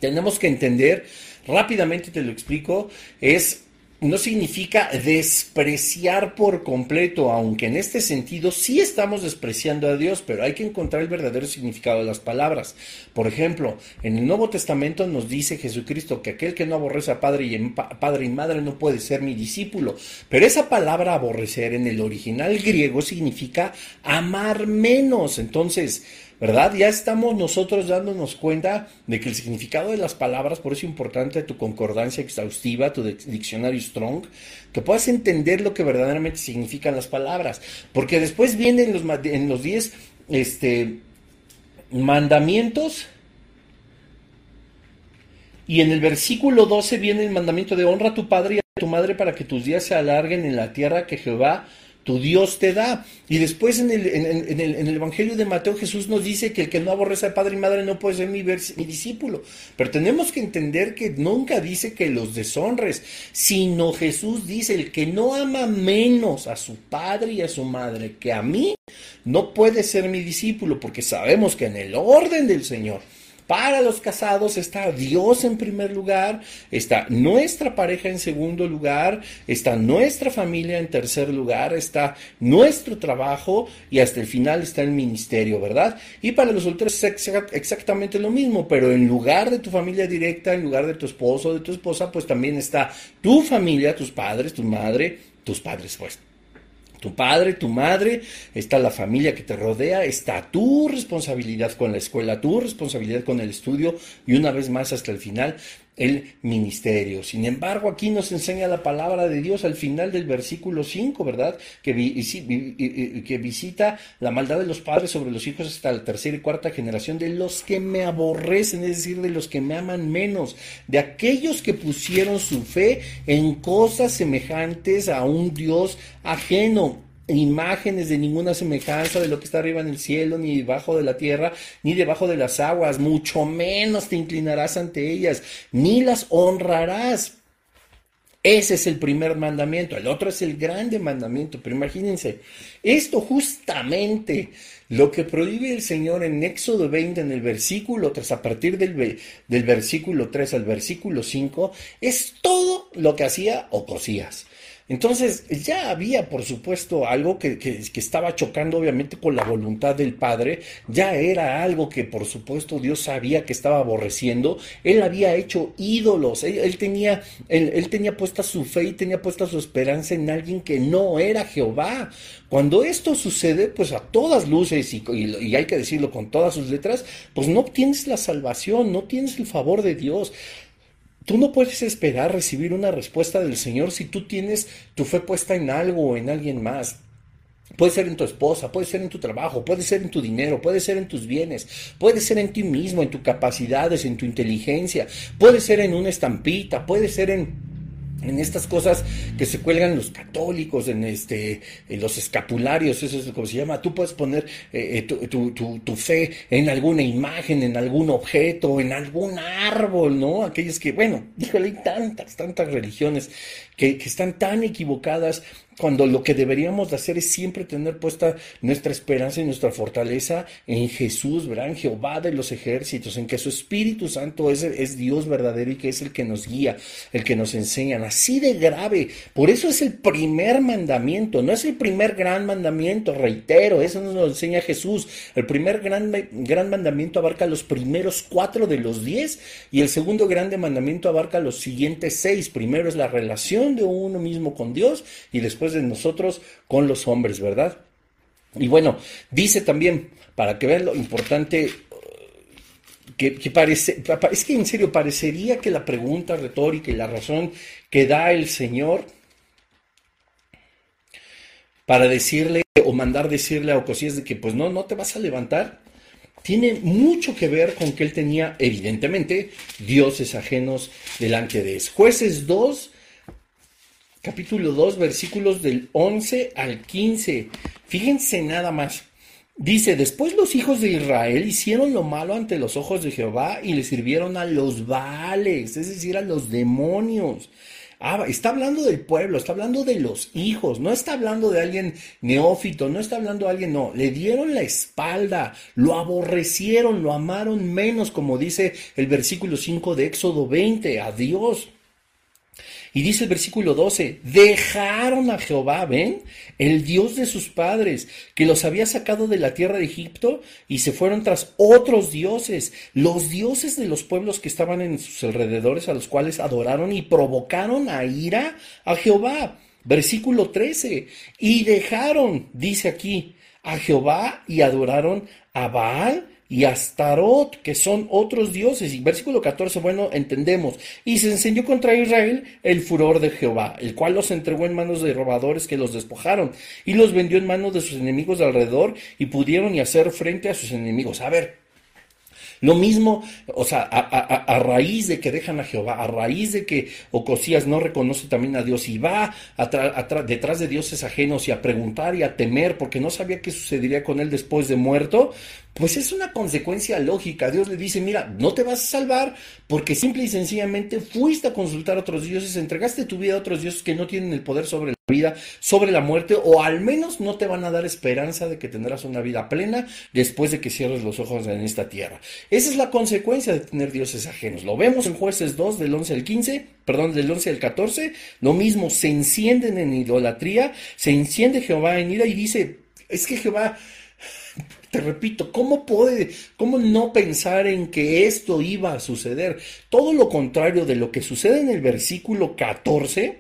tenemos que entender, rápidamente te lo explico, es no significa despreciar por completo, aunque en este sentido sí estamos despreciando a Dios, pero hay que encontrar el verdadero significado de las palabras. Por ejemplo, en el Nuevo Testamento nos dice Jesucristo que aquel que no aborrece a padre y, padre y madre no puede ser mi discípulo, pero esa palabra aborrecer en el original griego significa amar menos. Entonces, ¿verdad? Ya estamos nosotros dándonos cuenta de que el significado de las palabras, por eso es importante tu concordancia exhaustiva, tu diccionario Strong, que puedas entender lo que verdaderamente significan las palabras, porque después vienen los, en los 10 este, mandamientos, y en el versículo 12 viene el mandamiento de honra a tu padre y a tu madre para que tus días se alarguen en la tierra que Jehová tu Dios te da. Y después en el, en, el, en el, Evangelio de Mateo Jesús nos dice que el que no aborrece a padre y madre no puede ser mi, mi, discípulo. Pero tenemos que entender que nunca dice que los deshonres, sino Jesús dice el que no ama menos a su padre y a su madre que a mí, no puede ser mi discípulo, porque sabemos que en el orden del Señor, Para los casados está Dios en primer lugar, está nuestra pareja en segundo lugar, está nuestra familia en tercer lugar, está nuestro trabajo y hasta el final está el ministerio, ¿verdad? Y para los solteros es exactamente lo mismo, pero en lugar de tu familia directa, en lugar de tu esposo o de tu esposa, pues también está tu familia, tus padres, tu madre, tus padres, pues tu padre, tu madre, está la familia que te rodea, está tu responsabilidad con la escuela, tu responsabilidad con el estudio y una vez más hasta el final el ministerio. Sin embargo, aquí nos enseña la palabra de Dios al final del versículo 5, ¿verdad? Que, que, visita la maldad de los padres sobre los hijos hasta la tercera y cuarta generación, de los que me aborrecen, es decir, de los que me aman menos, de aquellos que pusieron su fe en cosas semejantes a un Dios ajeno imágenes de ninguna semejanza de lo que está arriba en el cielo, ni debajo de la tierra, ni debajo de las aguas, mucho menos te inclinarás ante ellas, ni las honrarás. Ese es el primer mandamiento, el otro es el grande mandamiento, pero imagínense, esto justamente lo que prohíbe el Señor en Éxodo 20, en el versículo 3, a partir del, del versículo 3 al versículo 5, es todo lo que hacía Ocosías. Entonces, ya había, por supuesto, algo que, estaba chocando, obviamente, con la voluntad del Padre. Ya era algo que, por supuesto, Dios sabía que estaba aborreciendo. Él había hecho ídolos. Él, tenía, él, tenía puesta su fe y tenía puesta su esperanza en alguien que no era Jehová. Cuando esto sucede, pues a todas luces, y, y hay que decirlo con todas sus letras, pues no tienes la salvación, no tienes el favor de Dios. Tú no puedes esperar recibir una respuesta del Señor si tú tienes tu fe puesta en algo o en alguien más. Puede ser en tu esposa, puede ser en tu trabajo, puede ser en tu dinero, puede ser en tus bienes, puede ser en ti mismo, en tus capacidades, en tu inteligencia, puede ser en una estampita, puede ser en en estas cosas que se cuelgan los católicos, en este, en los escapularios, eso es como se llama. Tú puedes poner eh, eh, tu, fe en alguna imagen, en algún objeto, en algún árbol, ¿no? Aquellos que, bueno, híjole, hay tantas, tantas religiones que, que están tan equivocadas cuando lo que deberíamos de hacer es siempre tener puesta nuestra esperanza y nuestra fortaleza en Jesús, ¿verdad? En Jehová de los ejércitos, en que su Espíritu Santo es, es Dios verdadero y que es el que nos guía, el que nos enseña. Así de grave. Por eso es el primer mandamiento, no es el primer gran mandamiento, reitero, eso nos lo enseña Jesús. El primer gran, gran mandamiento abarca los primeros cuatro de los diez y el segundo grande mandamiento abarca los siguientes seis. Primero es la relación de uno mismo con Dios y después de nosotros con los hombres, ¿verdad? Y bueno, dice también, para que vean lo importante, que, parece, es que en serio parecería que la pregunta retórica y la razón que da el Señor para decirle o mandar decirle a Ocosías de que pues no, no te vas a levantar, tiene mucho que ver con que él tenía evidentemente dioses ajenos delante de él. Jueces 2, capítulo 2, versículos del 11 al 15. Fíjense nada más. Dice, después los hijos de Israel hicieron lo malo ante los ojos de Jehová y le sirvieron a los Baales, es decir, a los demonios. Ah, está hablando del pueblo, está hablando de los hijos, no está hablando de alguien neófito, no está hablando de alguien, no, le dieron la espalda, lo aborrecieron, lo amaron menos, como dice el versículo 5 de Éxodo 20, a Dios. Y dice el versículo 12, dejaron a Jehová, ¿ven? El Dios de sus padres, que los había sacado de la tierra de Egipto y se fueron tras otros dioses, los dioses de los pueblos que estaban en sus alrededores, a los cuales adoraron y provocaron a ira a Jehová. Versículo 13, y dejaron, dice aquí, a Jehová y adoraron a Baal y Astarot, que son otros dioses. Y versículo 14, bueno, entendemos. Y se enseñó contra Israel el furor de Jehová, el cual los entregó en manos de robadores que los despojaron, y los vendió en manos de sus enemigos de alrededor, y pudieron y hacer frente a sus enemigos. A ver, lo mismo, o sea, a, raíz de que dejan a Jehová, a raíz de que Ocosías no reconoce también a Dios y va detrás de dioses ajenos y a preguntar y a temer porque no sabía qué sucedería con él después de muerto, pues es una consecuencia lógica. Dios le dice, mira, no te vas a salvar porque simple y sencillamente fuiste a consultar a otros dioses, entregaste tu vida a otros dioses que no tienen el poder sobre vida sobre la muerte o al menos no te van a dar esperanza de que tendrás una vida plena después de que cierres los ojos en esta tierra. Esa es la consecuencia de tener dioses ajenos. Lo vemos en jueces 2 del 11 al 15, perdón, del 11 al 14. Lo mismo, se encienden en idolatría, se enciende Jehová en ira y dice, es que Jehová te repito, ¿cómo puede, cómo no pensar en que esto iba a suceder? Todo lo contrario de lo que sucede en el versículo 14,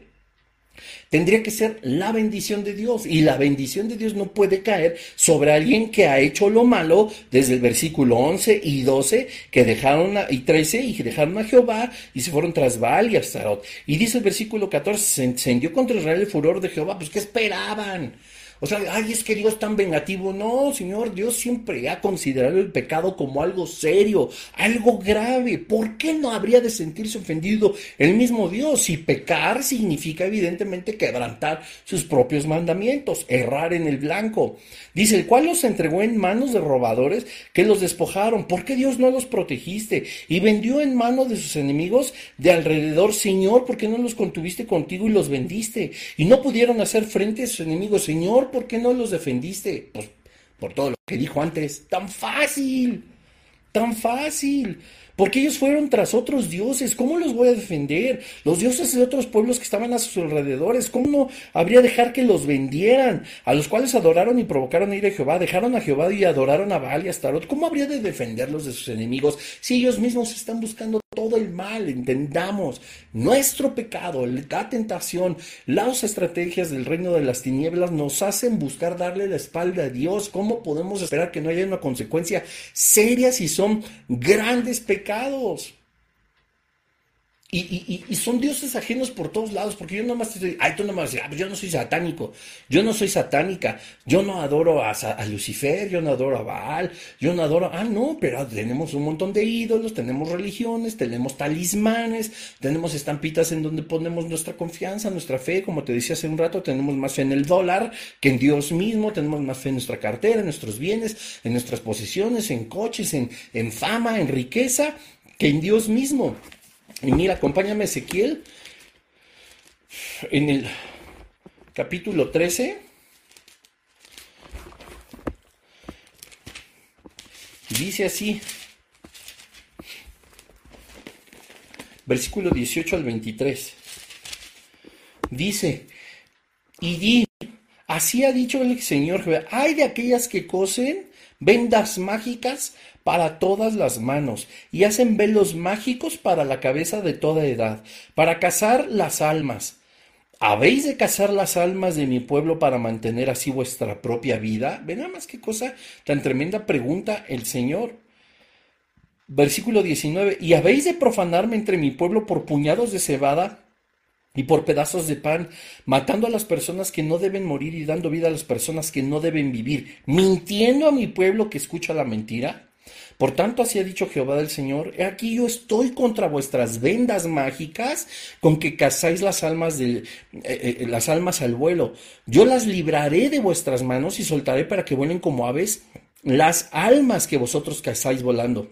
tendría que ser la bendición de Dios. Y la bendición de Dios no puede caer sobre alguien que ha hecho lo malo desde el versículo 11 y 12, que dejaron a, y 13 y dejaron a Jehová y se fueron tras Baal y Astarot. Y dice el versículo 14, se encendió contra Israel el furor de Jehová. Pues ¿qué esperaban? O sea, ay, es que Dios tan vengativo. No, Señor, Dios siempre ha considerado el pecado como algo serio, algo grave. ¿Por qué no habría de sentirse ofendido el mismo Dios? Si pecar significa evidentemente quebrantar sus propios mandamientos, errar en el blanco. Dice, el cual los entregó en manos de robadores que los despojaron. ¿Por qué Dios no los protegiste? Y vendió en manos de sus enemigos de alrededor, Señor, ¿por qué no los contuviste contigo y los vendiste? Y no pudieron hacer frente a sus enemigos, Señor, ¿por qué no los defendiste? Pues por todo lo que dijo antes. Tan fácil, tan fácil. Porque ellos fueron tras otros dioses. ¿Cómo los voy a defender? Los dioses de otros pueblos que estaban a sus alrededores. ¿Cómo no habría dejar que los vendieran? A los cuales adoraron y provocaron a ir a Jehová. Dejaron a Jehová y adoraron a Baal y a Astarot. ¿Cómo habría de defenderlos de sus enemigos si ellos mismos están buscando todo el mal? Entendamos. Nuestro pecado, la tentación, las estrategias del reino de las tinieblas nos hacen buscar darle la espalda a Dios. ¿Cómo podemos esperar que no haya una consecuencia seria si son grandes pecados? Pecados. Y, son dioses ajenos por todos lados, porque yo nomás estoy, ay, tú nomás, ah, pues yo no soy satánico, yo no soy satánica, yo no adoro a, Lucifer, yo no adoro a Baal, yo no adoro, ah, no, pero tenemos un montón de ídolos, tenemos religiones, tenemos talismanes, tenemos estampitas en donde ponemos nuestra confianza, nuestra fe, como te decía hace un rato, tenemos más fe en el dólar que en Dios mismo, tenemos más fe en nuestra cartera, en nuestros bienes, en nuestras posesiones, en coches, en, en fama, en riqueza, que en Dios mismo. Y mira, acompáñame Ezequiel en el capítulo 13. Dice así, versículo 18 al 23. Dice, y di, así ha dicho el Señor Jehová, hay de aquellas que cosen vendas mágicas para todas las manos, y hacen velos mágicos para la cabeza de toda edad, para cazar las almas. ¿Habéis de cazar las almas de mi pueblo para mantener así vuestra propia vida? Ven nada más qué cosa tan tremenda pregunta el Señor. Versículo 19. ¿Y habéis de profanarme entre mi pueblo por puñados de cebada y por pedazos de pan, matando a las personas que no deben morir y dando vida a las personas que no deben vivir, mintiendo a mi pueblo que escucha la mentira? Por tanto, así ha dicho Jehová del Señor, he aquí yo estoy contra vuestras vendas mágicas con que cazáis las almas, eh, eh, las almas al vuelo. Yo las libraré de vuestras manos y soltaré para que vuelen como aves las almas que vosotros cazáis volando.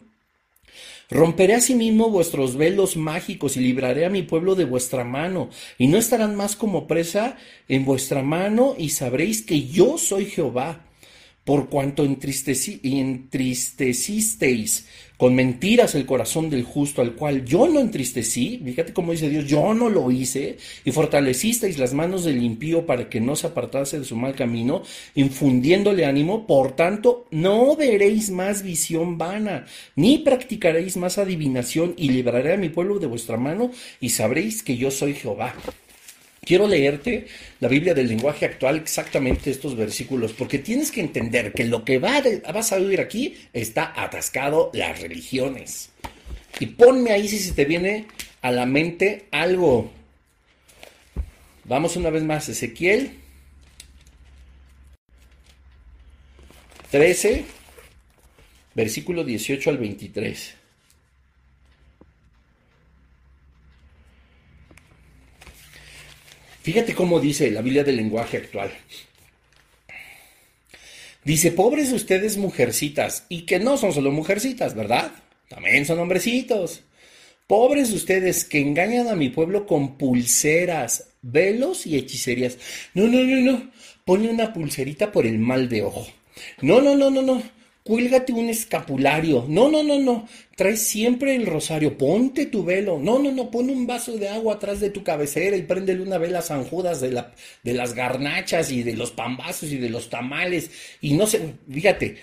Romperé asimismo vuestros velos mágicos y libraré a mi pueblo de vuestra mano, y no estarán más como presa en vuestra mano, y sabréis que yo soy Jehová por cuanto entristecisteis con mentiras el corazón del justo al cual yo no entristecí, fíjate cómo dice Dios, yo no lo hice, y fortalecisteis las manos del impío para que no se apartase de su mal camino, infundiéndole ánimo, por tanto, no veréis más visión vana, ni practicaréis más adivinación, y libraré a mi pueblo de vuestra mano, y sabréis que yo soy Jehová. Quiero leerte la Biblia del lenguaje actual exactamente estos versículos, porque tienes que entender que lo que vas a oír aquí está atascado las religiones. Y ponme ahí si se te viene a la mente algo. Vamos una vez más, Ezequiel 13, versículo 18 al 23. Fíjate cómo dice la Biblia del lenguaje actual. Dice, pobres ustedes mujercitas, y que no son solo mujercitas, ¿verdad? También son hombrecitos. Pobres ustedes que engañan a mi pueblo con pulseras, velos y hechicerías. No, no, no, no. Pone una pulserita por el mal de ojo. No, no, no, no, no. Cuélgate un escapulario. No, no, no, no. Trae siempre el rosario. Ponte tu velo. No, no, no. Pon un vaso de agua atrás de tu cabecera y préndele una vela a de, la, de las garnachas y de los pambazos y de los tamales. Y no sé, fíjate,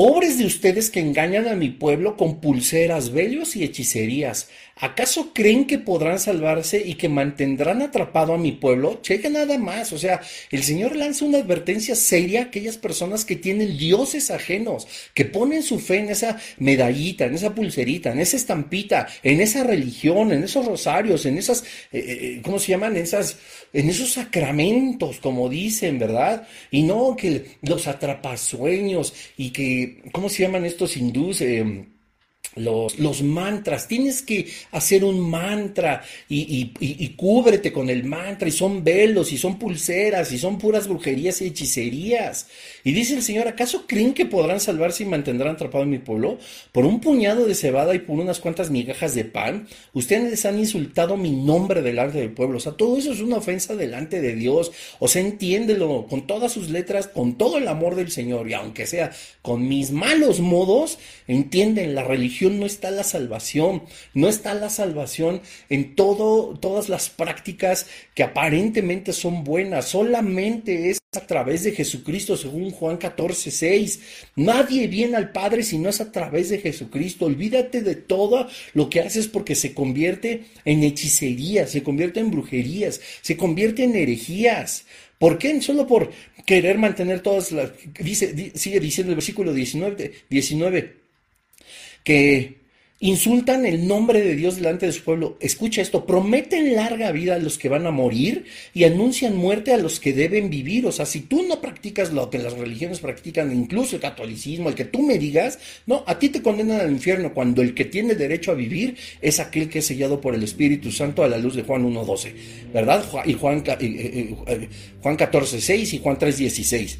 Pobres de ustedes que engañan a mi pueblo con pulseras, velos y hechicerías. ¿Acaso creen que podrán salvarse y que mantendrán atrapado a mi pueblo? Cheque nada más. O sea, el Señor lanza una advertencia seria a aquellas personas que tienen dioses ajenos, que ponen su fe en esa medallita, en esa pulserita, en esa estampita, en esa religión, en esos rosarios, en esas, eh, eh, eh, ¿cómo se llaman? Esas, en esos sacramentos, como dicen, ¿verdad? Y no que los atrapasueños y que, ¿cómo se llaman estos hindúes? Los, los, mantras, tienes que hacer un mantra y, y, cúbrete con el mantra y son velos y son pulseras y son puras brujerías y hechicerías. Y dice el Señor, ¿acaso creen que podrán salvarse y mantendrán atrapado en mi pueblo? Por un puñado de cebada y por unas cuantas migajas de pan, ustedes han insultado mi nombre delante del pueblo. O sea, todo eso es una ofensa delante de Dios. O sea, entiéndelo con todas sus letras, con todo el amor del Señor y aunque sea con mis malos modos, entienden la religión no está la salvación, no está la salvación en todo, todas las prácticas que aparentemente son buenas, solamente es a través de Jesucristo, según Juan 14, 6. Nadie viene al Padre si no es a través de Jesucristo. Olvídate de todo lo que haces porque se convierte en hechicería, se convierte en brujerías, se convierte en herejías. ¿Por qué? Solo por querer mantener todas las... Sigue diciendo el versículo 19, 19 que insultan el nombre de Dios delante de su pueblo. Escucha esto, prometen larga vida a los que van a morir y anuncian muerte a los que deben vivir. O sea, si tú no practicas lo que las religiones practican, incluso el catolicismo, el que tú me digas, no, a ti te condenan al infierno cuando el que tiene derecho a vivir es aquel que es sellado por el Espíritu Santo a la luz de Juan 1.12, ¿verdad? Y Juan, Juan 14.6 y Juan 3.16.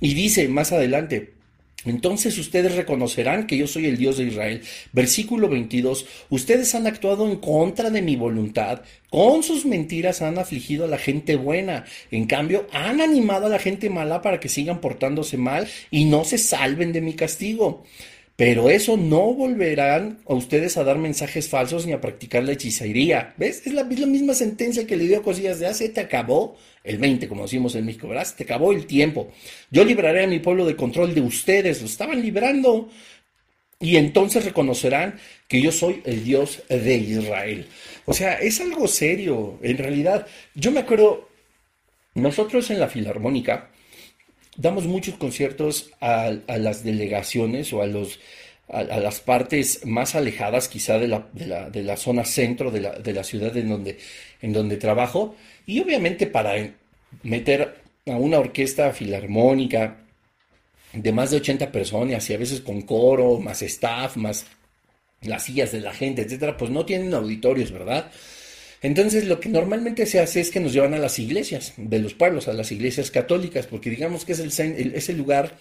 Y dice más adelante, entonces ustedes reconocerán que yo soy el Dios de Israel. Versículo 22. Ustedes han actuado en contra de mi voluntad. Con sus mentiras han afligido a la gente buena. En cambio, han animado a la gente mala para que sigan portándose mal y no se salven de mi castigo. Pero eso no volverán a ustedes a dar mensajes falsos ni a practicar la hechicería. ¿Ves? Es la, misma sentencia que le dio a Cosillas de hace, te acabó el 20, como decimos en México, ¿verdad? te acabó el tiempo. Yo libraré a mi pueblo de control de ustedes. Lo estaban librando. Y entonces reconocerán que yo soy el Dios de Israel. O sea, es algo serio. En realidad, yo me acuerdo, nosotros en la Filarmónica, damos muchos conciertos a, las delegaciones o a, los, a, las partes más alejadas quizá de la, de la, de la zona centro de la, de la, ciudad en donde, en donde trabajo. Y obviamente para meter a una orquesta filarmónica de más de 80 personas y a veces con coro, más staff, más las sillas de la gente, etcétera, pues no tienen auditorios, ¿verdad? Entonces lo que normalmente se hace es que nos llevan a las iglesias de los pueblos, a las iglesias católicas, porque digamos que es el, es el lugar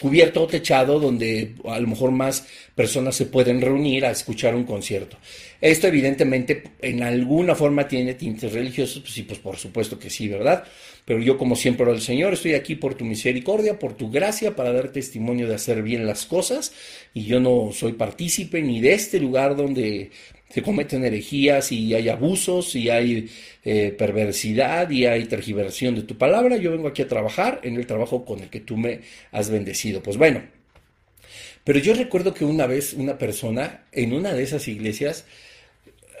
cubierto o techado donde a lo mejor más personas se pueden reunir a escuchar un concierto. Esto evidentemente en alguna forma tiene tintes religiosos, pues sí, pues por supuesto que sí, ¿verdad? Pero yo como siempre al Señor estoy aquí por tu misericordia, por tu gracia, para dar testimonio de hacer bien las cosas y yo no soy partícipe ni de este lugar donde se cometen herejías y hay abusos y hay eh, perversidad y hay tergiversión de tu palabra. Yo vengo aquí a trabajar en el trabajo con el que tú me has bendecido. Pues bueno, pero yo recuerdo que una vez una persona en una de esas iglesias,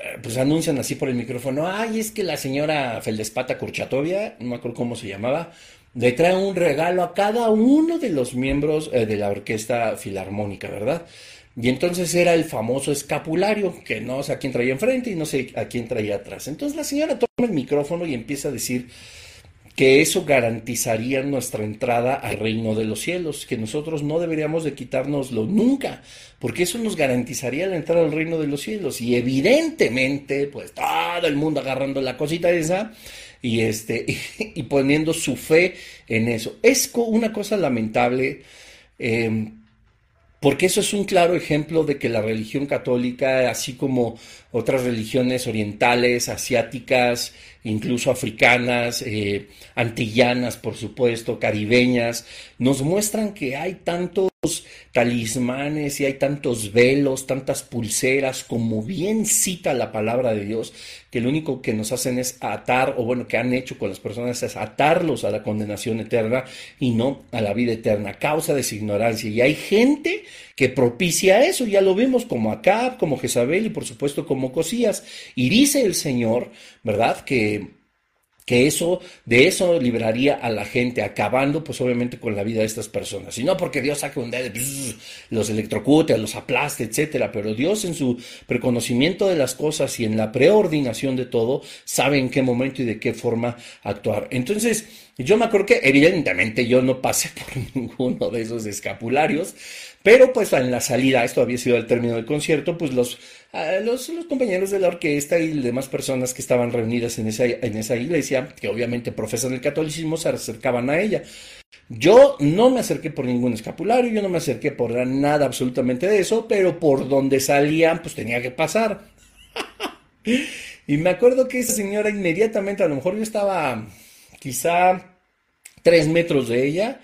eh, pues anuncian así por el micrófono, ay, es que la señora Feldespata Kurchatovia, no me acuerdo cómo se llamaba, le trae un regalo a cada uno de los miembros eh, de la orquesta filarmónica, ¿verdad? Y entonces era el famoso escapulario, que no sé a quién traía enfrente y no sé a quién traía atrás. Entonces la señora toma el micrófono y empieza a decir que eso garantizaría nuestra entrada al reino de los cielos, que nosotros no deberíamos de quitárnoslo nunca, porque eso nos garantizaría la entrada al reino de los cielos. Y evidentemente, pues todo el mundo agarrando la cosita esa y, este, y, poniendo su fe en eso. Es una cosa lamentable. Eh, porque eso es un claro ejemplo de que la religión católica, así como otras religiones orientales, asiáticas, incluso africanas, eh, antillanas, por supuesto, caribeñas, nos muestran que hay tantos talismanes y hay tantos velos, tantas pulseras, como bien cita la palabra de Dios, que lo único que nos hacen es atar, o bueno, que han hecho con las personas es atarlos a la condenación eterna y no a la vida eterna, causa de su ignorancia. Y hay gente que propicia eso, ya lo vemos como Acab, como Jezabel y por supuesto como Cosías. Y dice el Señor, ¿verdad? Que que eso, de eso libraría a la gente, acabando pues obviamente con la vida de estas personas. Y no porque Dios saque un dedo, los electrocute, los aplaste, etcétera, pero Dios en su preconocimiento de las cosas y en la preordinación de todo, sabe en qué momento y de qué forma actuar. Entonces, yo me acuerdo que evidentemente yo no pasé por ninguno de esos escapularios, pero pues en la salida, esto había sido el término del concierto, pues los, ah, los, compañeros de la orquesta y demás personas que estaban reunidas en esa, en esa iglesia, que obviamente profesan el catolicismo, se acercaban a ella. Yo no me acerqué por ningún escapulario, yo no me acerqué por nada absolutamente de eso, pero por donde salían, pues tenía que pasar. y me acuerdo que esa señora inmediatamente, a lo mejor yo estaba quizá tres metros de ella,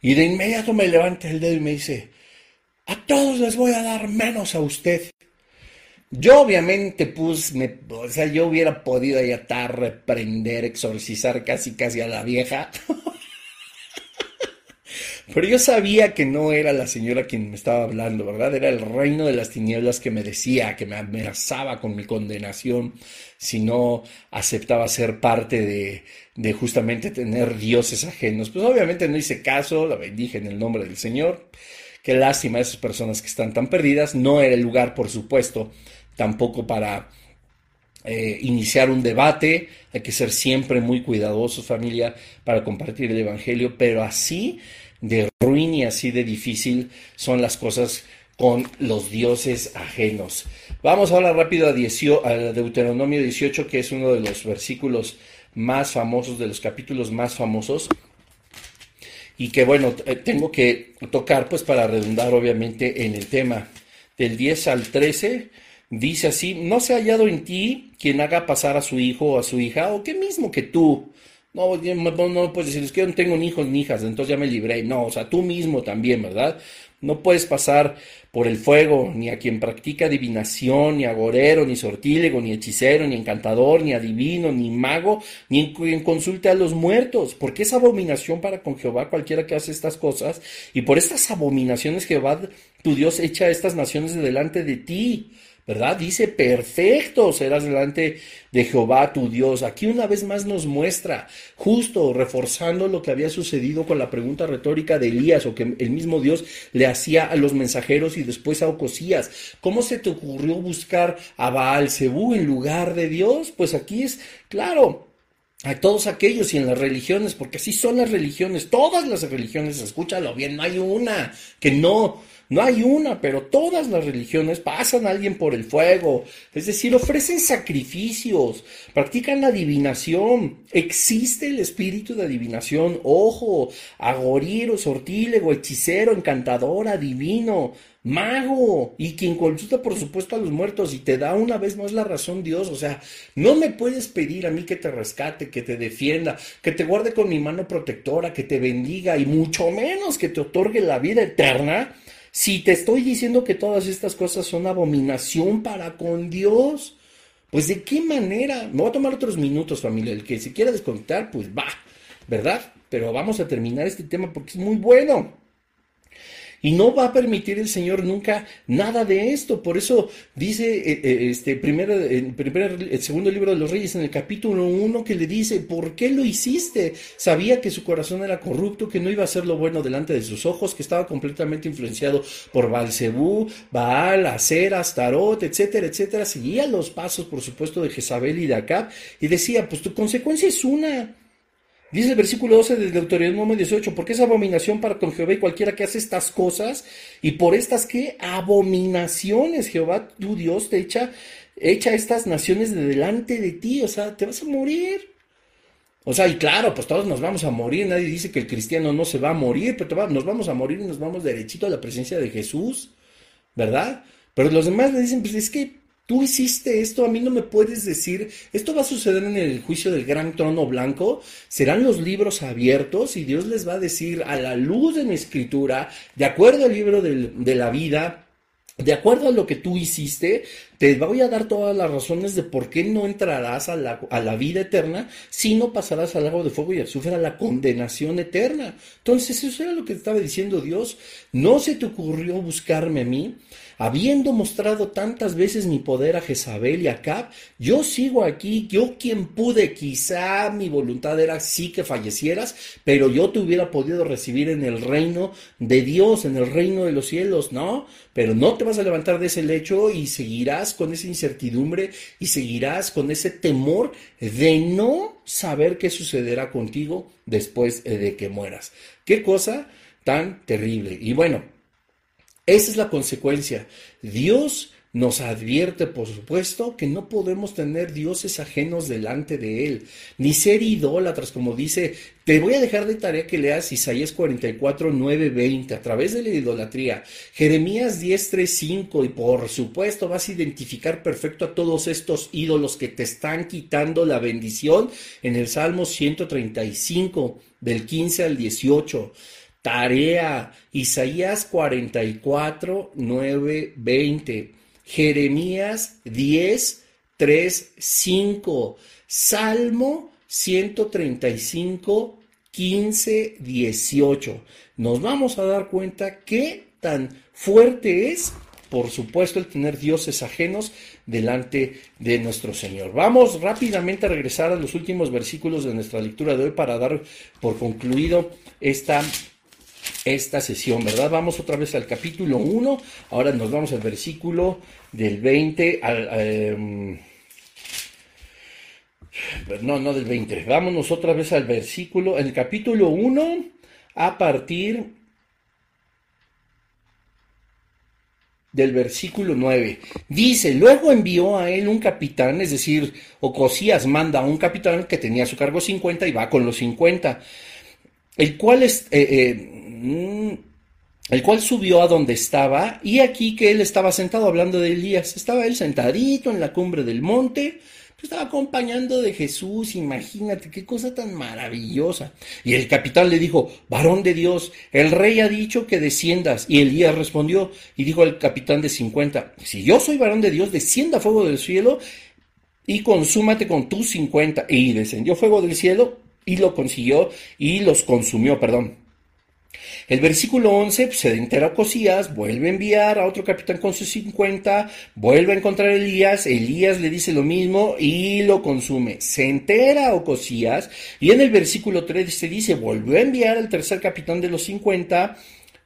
y de inmediato me levanta el dedo y me dice, a todos les voy a dar menos a usted. Yo obviamente, pues, me, o sea, yo hubiera podido ahí atar, reprender, exorcizar casi casi a la vieja. Pero yo sabía que no era la señora quien me estaba hablando, ¿verdad? Era el reino de las tinieblas que me decía, que me amenazaba con mi condenación si no aceptaba ser parte de, de justamente tener dioses ajenos. Pues obviamente no hice caso, la bendije en el nombre del Señor. Qué lástima esas personas que están tan perdidas. No era el lugar, por supuesto, tampoco para eh, iniciar un debate. Hay que ser siempre muy cuidadosos, familia, para compartir el Evangelio. Pero así de ruin y así de difícil son las cosas con los dioses ajenos. Vamos ahora rápido a, a Deuteronomio 18, que es uno de los versículos más famosos, de los capítulos más famosos y que bueno, eh, tengo que tocar pues para redundar obviamente en el tema del 10 al 13. Dice así, no se ha hallado en ti quien haga pasar a su hijo o a su hija, o que mismo que tú. No, no, no puedes decir, es que yo no tengo ni hijos ni hijas, entonces ya me libré. No, o sea, tú mismo también, ¿verdad? No puedes pasar por el fuego ni a quien practica adivinación, ni agorero, ni sortílego, ni hechicero, ni encantador, ni adivino, ni mago, ni en quien consulte a los muertos, porque es abominación para con Jehová cualquiera que hace estas cosas, y por estas abominaciones Jehová tu Dios echa estas naciones de delante de ti. ¿Verdad? Dice, perfecto serás delante de Jehová tu Dios. Aquí una vez más nos muestra, justo reforzando lo que había sucedido con la pregunta retórica de Elías, o que el mismo Dios le hacía a los mensajeros y después a Ocosías. ¿Cómo se te ocurrió buscar a Baal Zebú en lugar de Dios? Pues aquí es, claro, a todos aquellos y en las religiones, porque así son las religiones, todas las religiones, escúchalo bien, no hay una que no no hay una, pero todas las religiones pasan a alguien por el fuego, es decir, ofrecen sacrificios, practican la adivinación, existe el espíritu de adivinación, ojo, agoriro, sortílego, hechicero, encantador, adivino, mago. Y quien consulta por supuesto a los muertos y te da una vez más la razón Dios, o sea, no me puedes pedir a mí que te rescate, que te defienda, que te guarde con mi mano protectora, que te bendiga y mucho menos que te otorgue la vida eterna si te estoy diciendo que todas estas cosas son abominación para con Dios, pues de qué manera, me voy a tomar otros minutos familia, el que se quiera desconectar, pues va, ¿verdad? Pero vamos a terminar este tema porque es muy bueno. Y no va a permitir el Señor nunca nada de esto. Por eso dice eh, eh, este el, primer, el segundo libro de los Reyes en el capítulo 1 que le dice, ¿por qué lo hiciste? Sabía que su corazón era corrupto, que no iba a hacer lo bueno delante de sus ojos, que estaba completamente influenciado por Balcebú, Baal, Acera, Astarot, etcétera, etcétera. Seguía los pasos, por supuesto, de Jezabel y de Acab y decía, pues tu consecuencia es una Dice el versículo 12 del Deuteronomio 18, porque es abominación para con Jehová y cualquiera que hace estas cosas, y por estas que abominaciones Jehová tu Dios te echa, echa estas naciones de delante de ti, o sea, te vas a morir. O sea, y claro, pues todos nos vamos a morir, nadie dice que el cristiano no se va a morir, pero nos vamos a morir y nos vamos derechito a la presencia de Jesús, ¿verdad? Pero los demás le dicen, pues es que tú hiciste esto, a mí no me puedes decir, esto va a suceder en el juicio del gran trono blanco, serán los libros abiertos y Dios les va a decir a la luz de mi escritura, de acuerdo al libro de la vida, de acuerdo a lo que tú hiciste, te voy a dar todas las razones de por qué no entrarás a la, a la, vida eterna, si no pasarás al lago de fuego y azufre a la condenación eterna. Entonces, eso era lo que estaba diciendo Dios. No se te ocurrió buscarme a mí, habiendo mostrado tantas veces mi poder a Jezabel y a Cap, yo sigo aquí, yo quien pude, quizá mi voluntad era sí que fallecieras, pero yo te hubiera podido recibir en el reino de Dios, en el reino de los cielos, ¿no? Pero no te vas a levantar de ese lecho y seguirás con esa incertidumbre y seguirás con ese temor de no saber qué sucederá contigo después de que mueras. Qué cosa tan terrible. Y bueno, esa es la consecuencia. Dios nos advierte, por supuesto, que no podemos tener dioses ajenos delante de Él, ni ser idólatras, como dice, te voy a dejar de tarea que leas Isaías 44, 9, 20, a través de la idolatría, Jeremías 10, 3, 5, y por supuesto vas a identificar perfecto a todos estos ídolos que te están quitando la bendición en el Salmo 135, del 15 al 18. Tarea, Isaías 44, 9, 20, Jeremías 10, 3, 5, Salmo 135, 15, 18. Nos vamos a dar cuenta qué tan fuerte es, por supuesto, el tener dioses ajenos delante de nuestro Señor. Vamos rápidamente a regresar a los últimos versículos de nuestra lectura de hoy para dar por concluido esta esta sesión, ¿verdad? Vamos otra vez al capítulo 1, ahora nos vamos al versículo del 20 al... Em, no, no del 20, vámonos otra vez al versículo, el capítulo 1 a partir del versículo 9. Dice, luego envió a él un capitán, es decir, Ocosías manda a un capitán que tenía a su cargo 50 y va con los 50, el cual es, eh, eh, Mm, el cual subió a donde estaba, y aquí que él estaba sentado hablando de Elías. Estaba él sentadito en la cumbre del monte, pues estaba acompañando de Jesús, imagínate qué cosa tan maravillosa. Y el capitán le dijo, varón de Dios, el rey ha dicho que desciendas. Y Elías respondió y dijo al capitán de 50, si yo soy varón de Dios, descienda fuego del cielo y consúmate con tus 50. Y descendió fuego del cielo y lo consiguió y los consumió, perdón. El versículo 11 pues, se entera Cosías, vuelve a enviar a otro capitán con sus 50, vuelve a encontrar a Elías, Elías le dice lo mismo y lo consume. Se entera Ocosías y en el versículo 3 se dice, volvió a enviar al tercer capitán de los 50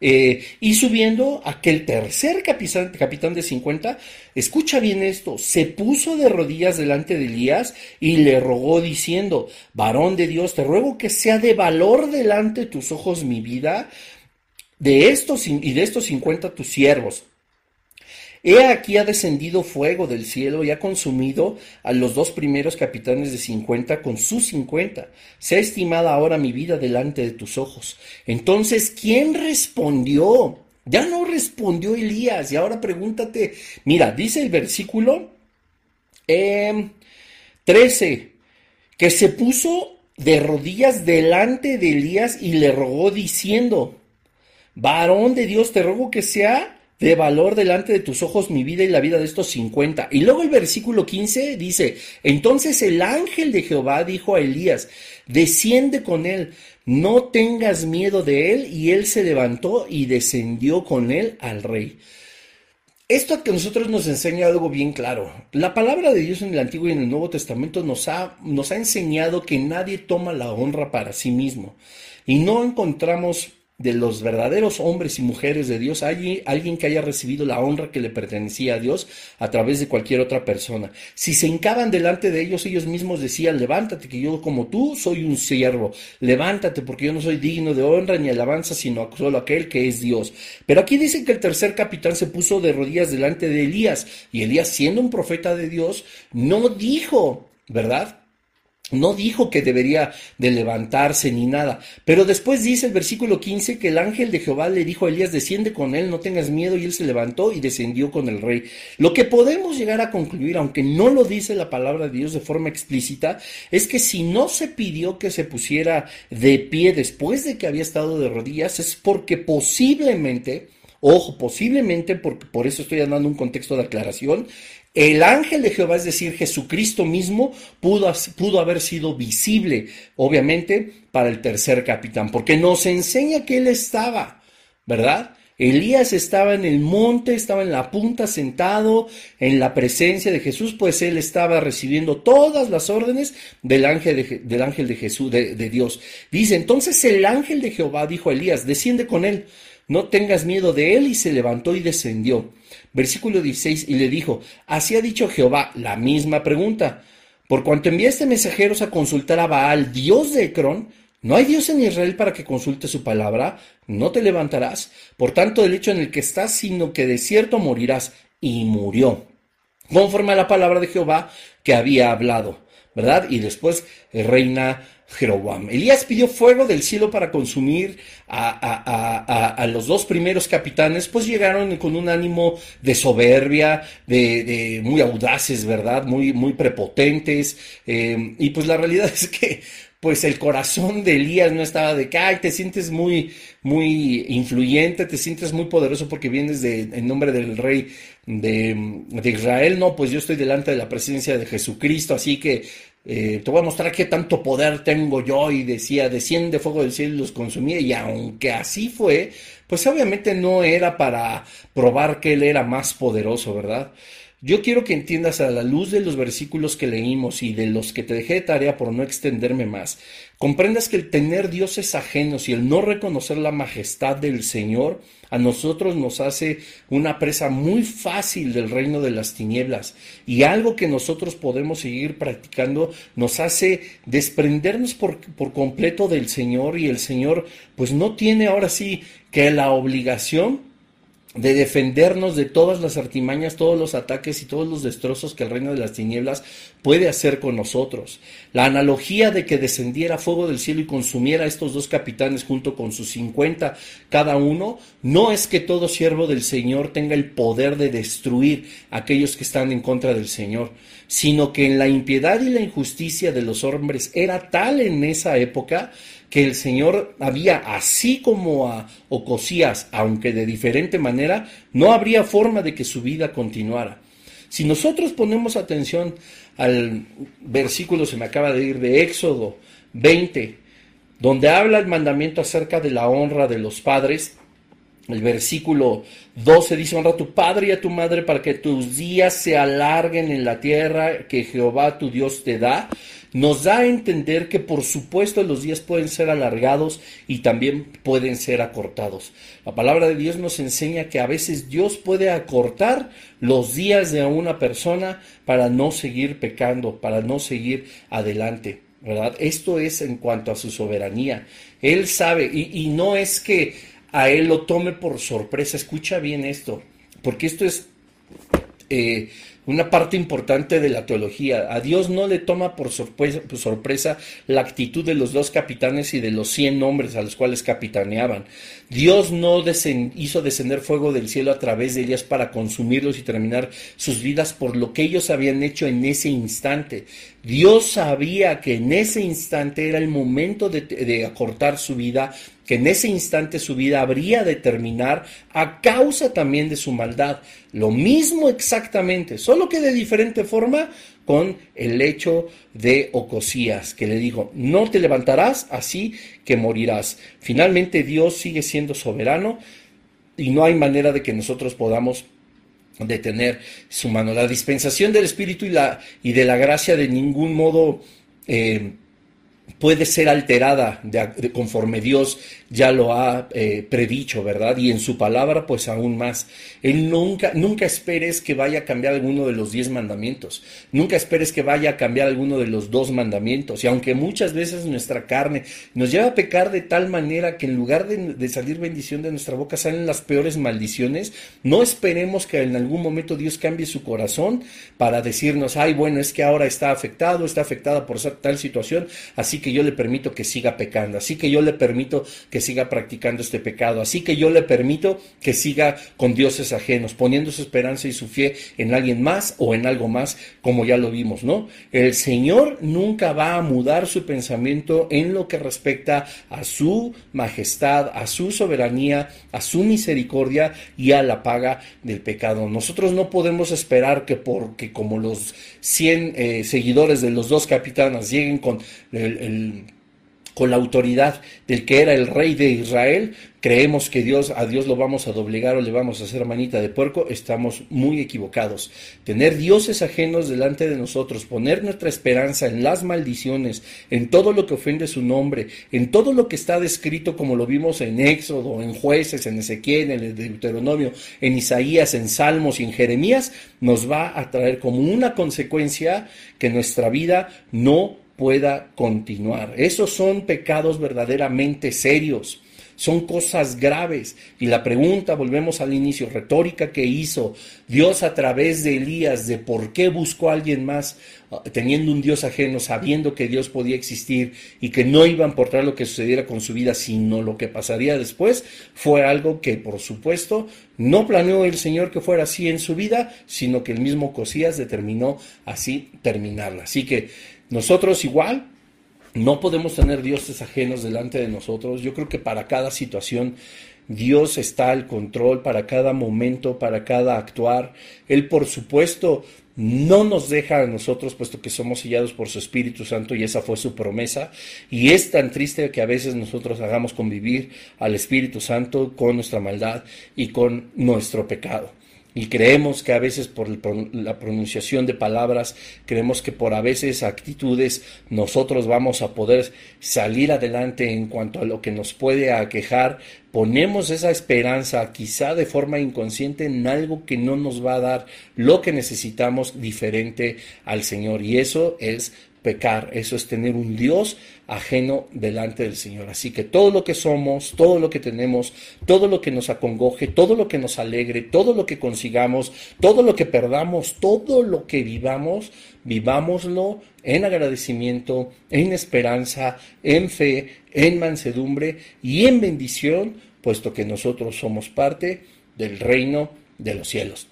eh, y subiendo aquel tercer capitán, capitán de 50, escucha bien esto, se puso de rodillas delante de Elías y le rogó diciendo, varón de Dios, te ruego que sea de valor delante de tus ojos mi vida, de estos y de estos 50 tus siervos. He aquí ha descendido fuego del cielo y ha consumido a los dos primeros capitanes de cincuenta con sus cincuenta. ha estimada ahora mi vida delante de tus ojos. Entonces, ¿quién respondió? Ya no respondió Elías. Y ahora pregúntate, mira, dice el versículo 13, em, que se puso de rodillas delante de Elías y le rogó diciendo, varón de Dios, te ruego que sea de valor delante de tus ojos mi vida y la vida de estos cincuenta. Y luego el versículo 15 dice, entonces el ángel de Jehová dijo a Elías, desciende con él, no tengas miedo de él. Y él se levantó y descendió con él al rey. Esto que nosotros nos enseña algo bien claro. La palabra de Dios en el Antiguo y en el Nuevo Testamento nos ha, nos ha enseñado que nadie toma la honra para sí mismo. Y no encontramos de los verdaderos hombres y mujeres de Dios, hay alguien que haya recibido la honra que le pertenecía a Dios a través de cualquier otra persona. Si se hincaban delante de ellos, ellos mismos decían, levántate, que yo como tú soy un siervo, levántate, porque yo no soy digno de honra ni alabanza, sino solo aquel que es Dios. Pero aquí dicen que el tercer capitán se puso de rodillas delante de Elías, y Elías, siendo un profeta de Dios, no dijo, ¿verdad? No dijo que debería de levantarse ni nada, pero después dice el versículo 15 que el ángel de Jehová le dijo a Elías, desciende con él, no tengas miedo, y él se levantó y descendió con el rey. Lo que podemos llegar a concluir, aunque no lo dice la palabra de Dios de forma explícita, es que si no se pidió que se pusiera de pie después de que había estado de rodillas, es porque posiblemente Ojo, posiblemente, porque por eso estoy dando un contexto de aclaración, el ángel de Jehová, es decir, Jesucristo mismo, pudo, pudo, haber sido visible, obviamente, para el tercer capitán, porque nos enseña que él estaba, ¿verdad? Elías estaba en el monte, estaba en la punta sentado en la presencia de Jesús, pues él estaba recibiendo todas las órdenes del ángel de, del ángel de Jesús, de, de Dios. Dice, entonces el ángel de Jehová dijo a Elías, desciende con él, no tengas miedo de él, y se levantó y descendió. Versículo 16, y le dijo, así ha dicho Jehová, la misma pregunta. Por cuanto enviaste mensajeros a consultar a Baal, Dios de Ecrón, ¿no hay Dios en Israel para que consulte su palabra? No te levantarás, por tanto, del hecho en el que estás, sino que de cierto morirás. Y murió, conforme a la palabra de Jehová que había hablado, ¿verdad? Y después reina Jeroboam. Elías pidió fuego del cielo para consumir a, los dos primeros capitanes, pues llegaron con un ánimo de soberbia, de, muy audaces, ¿verdad? Muy, muy prepotentes. Eh, y pues la realidad es que pues el corazón de Elías no estaba de que, ay, te sientes muy, muy influyente, te sientes muy poderoso porque vienes de, en nombre del rey de, de, Israel. No, pues yo estoy delante de la presencia de Jesucristo, así que eh, te voy a mostrar qué tanto poder tengo yo y decía, desciende fuego del cielo y los consumía y aunque así fue, pues obviamente no era para probar que él era más poderoso, ¿verdad? Yo quiero que entiendas a la luz de los versículos que leímos y de los que te dejé de tarea por no extenderme más, comprendas que el tener dioses ajenos y el no reconocer la majestad del Señor a nosotros nos hace una presa muy fácil del reino de las tinieblas. Y algo que nosotros podemos seguir practicando nos hace desprendernos por, por completo del Señor y el Señor pues no tiene ahora sí que la obligación de defendernos de todas las artimañas, todos los ataques y todos los destrozos que el reino de las tinieblas puede hacer con nosotros. La analogía de que descendiera fuego del cielo y consumiera a estos dos capitanes junto con sus cincuenta cada uno, no es que todo siervo del Señor tenga el poder de destruir a aquellos que están en contra del Señor, sino que en la impiedad y la injusticia de los hombres era tal en esa época que el Señor había, así como a Ocosías, aunque de diferente manera, no habría forma de que su vida continuara. Si nosotros ponemos atención al versículo, se me acaba de ir, de Éxodo 20, donde habla el mandamiento acerca de la honra de los padres, el versículo 12 dice, honra a tu padre y a tu madre para que tus días se alarguen en la tierra que Jehová tu Dios te da nos da a entender que por supuesto los días pueden ser alargados y también pueden ser acortados. La palabra de Dios nos enseña que a veces Dios puede acortar los días de una persona para no seguir pecando, para no seguir adelante. ¿verdad? Esto es en cuanto a su soberanía. Él sabe, y, no es que a él lo tome por sorpresa, escucha bien esto, porque esto es eh, una parte importante de la teología. A Dios no le toma por sorpresa, la actitud de los dos capitanes y de los cien hombres a los cuales capitaneaban. Dios no hizo descender fuego del cielo a través de ellas para consumirlos y terminar sus vidas por lo que ellos habían hecho en ese instante. Dios sabía que en ese instante era el momento de acortar su vida que en ese instante su vida habría de terminar a causa también de su maldad. Lo mismo exactamente, solo que de diferente forma con el hecho de Ocosías, que le dijo, no te levantarás así que morirás. Finalmente Dios sigue siendo soberano y no hay manera de que nosotros podamos detener su mano. La dispensación del Espíritu y, la, y de la gracia de ningún modo... Eh, puede ser alterada de, conforme Dios ya lo ha eh, predicho, ¿verdad? Y en su palabra, pues aún más. Él nunca, nunca esperes que vaya a cambiar alguno de los diez mandamientos. Nunca esperes que vaya a cambiar alguno de los dos mandamientos. Y aunque muchas veces nuestra carne nos lleva a pecar de tal manera que en lugar de, de salir bendición de nuestra boca salen las peores maldiciones, no esperemos que en algún momento Dios cambie su corazón para decirnos, ay, bueno, es que ahora está afectado, está afectada por tal situación, así que yo le permito que siga pecando, así que yo le permito que siga practicando este pecado, así que yo le permito que siga con dioses ajenos, poniendo su esperanza y su fe en alguien más o en algo más, como ya lo vimos, ¿no? El Señor nunca va a mudar su pensamiento en lo que respecta a su majestad, a su soberanía, a su misericordia y a la paga del pecado. Nosotros no podemos esperar que porque como los 100 eh, seguidores de los dos capitanes lleguen con el con la autoridad del que era el rey de Israel, creemos que Dios, a Dios lo vamos a doblegar o le vamos a hacer manita de puerco, estamos muy equivocados. Tener dioses ajenos delante de nosotros, poner nuestra esperanza en las maldiciones, en todo lo que ofende su nombre, en todo lo que está descrito como lo vimos en Éxodo, en jueces, en Ezequiel, en Deuteronomio, en Isaías, en Salmos y en Jeremías, nos va a traer como una consecuencia que nuestra vida no pueda continuar. Esos son pecados verdaderamente serios, son cosas graves. Y la pregunta, volvemos al inicio, retórica que hizo Dios a través de Elías de por qué buscó a alguien más ah, teniendo un Dios ajeno, sabiendo que Dios podía existir y que no iba a importar lo que sucediera con su vida, sino lo que pasaría después, fue algo que por supuesto no planeó el Señor que fuera así en su vida, sino que el mismo Cosías determinó así terminarla. Así que nosotros igual no podemos tener dioses ajenos delante de nosotros. Yo creo que para cada situación Dios está al control, para cada momento, para cada actuar. Él, por supuesto, no nos deja a nosotros, puesto que somos sellados por su Espíritu Santo y esa fue su promesa. Y es tan triste que a veces nosotros hagamos convivir al Espíritu Santo con nuestra maldad y con nuestro pecado. Y creemos que a veces por la pronunciación de palabras, creemos que por a veces actitudes nosotros vamos a poder salir adelante en cuanto a lo que nos puede aquejar. Ponemos esa esperanza quizá de forma inconsciente en algo que no nos va a dar lo que necesitamos diferente al Señor. Y eso es pecar, eso es tener un Dios ajeno delante del Señor. Así que todo lo que somos, todo lo que tenemos, todo lo que nos acongoje, todo lo que nos alegre, todo lo que consigamos, todo lo que perdamos, todo lo que vivamos, vivámoslo en agradecimiento, en esperanza, en fe, en mansedumbre y en bendición, puesto que nosotros somos parte del reino de los cielos.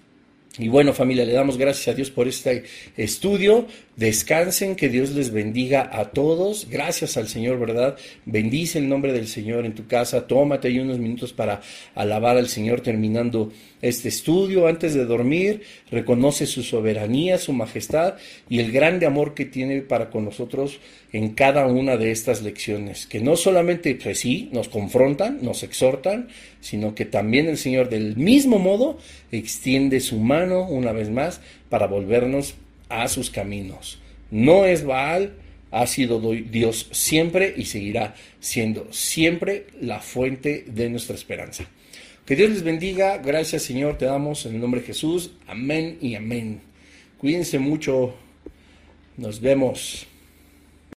Y bueno, familia, le damos gracias a Dios por este estudio. Descansen, que Dios les bendiga a todos. Gracias al Señor, ¿verdad? Bendice el nombre del Señor en tu casa. Tómate ahí unos minutos para alabar al Señor terminando este estudio. Antes de dormir, reconoce su soberanía, su majestad y el grande amor que tiene para con nosotros en cada una de estas lecciones. Que no solamente, pues sí, nos confrontan, nos exhortan, sino que también el Señor del mismo modo extiende su mano una vez más para volvernos a sus caminos. No es Baal, ha sido Dios siempre y seguirá siendo siempre la fuente de nuestra esperanza. Que Dios les bendiga. Gracias Señor, te damos en el nombre de Jesús. Amén y amén. Cuídense mucho. Nos vemos.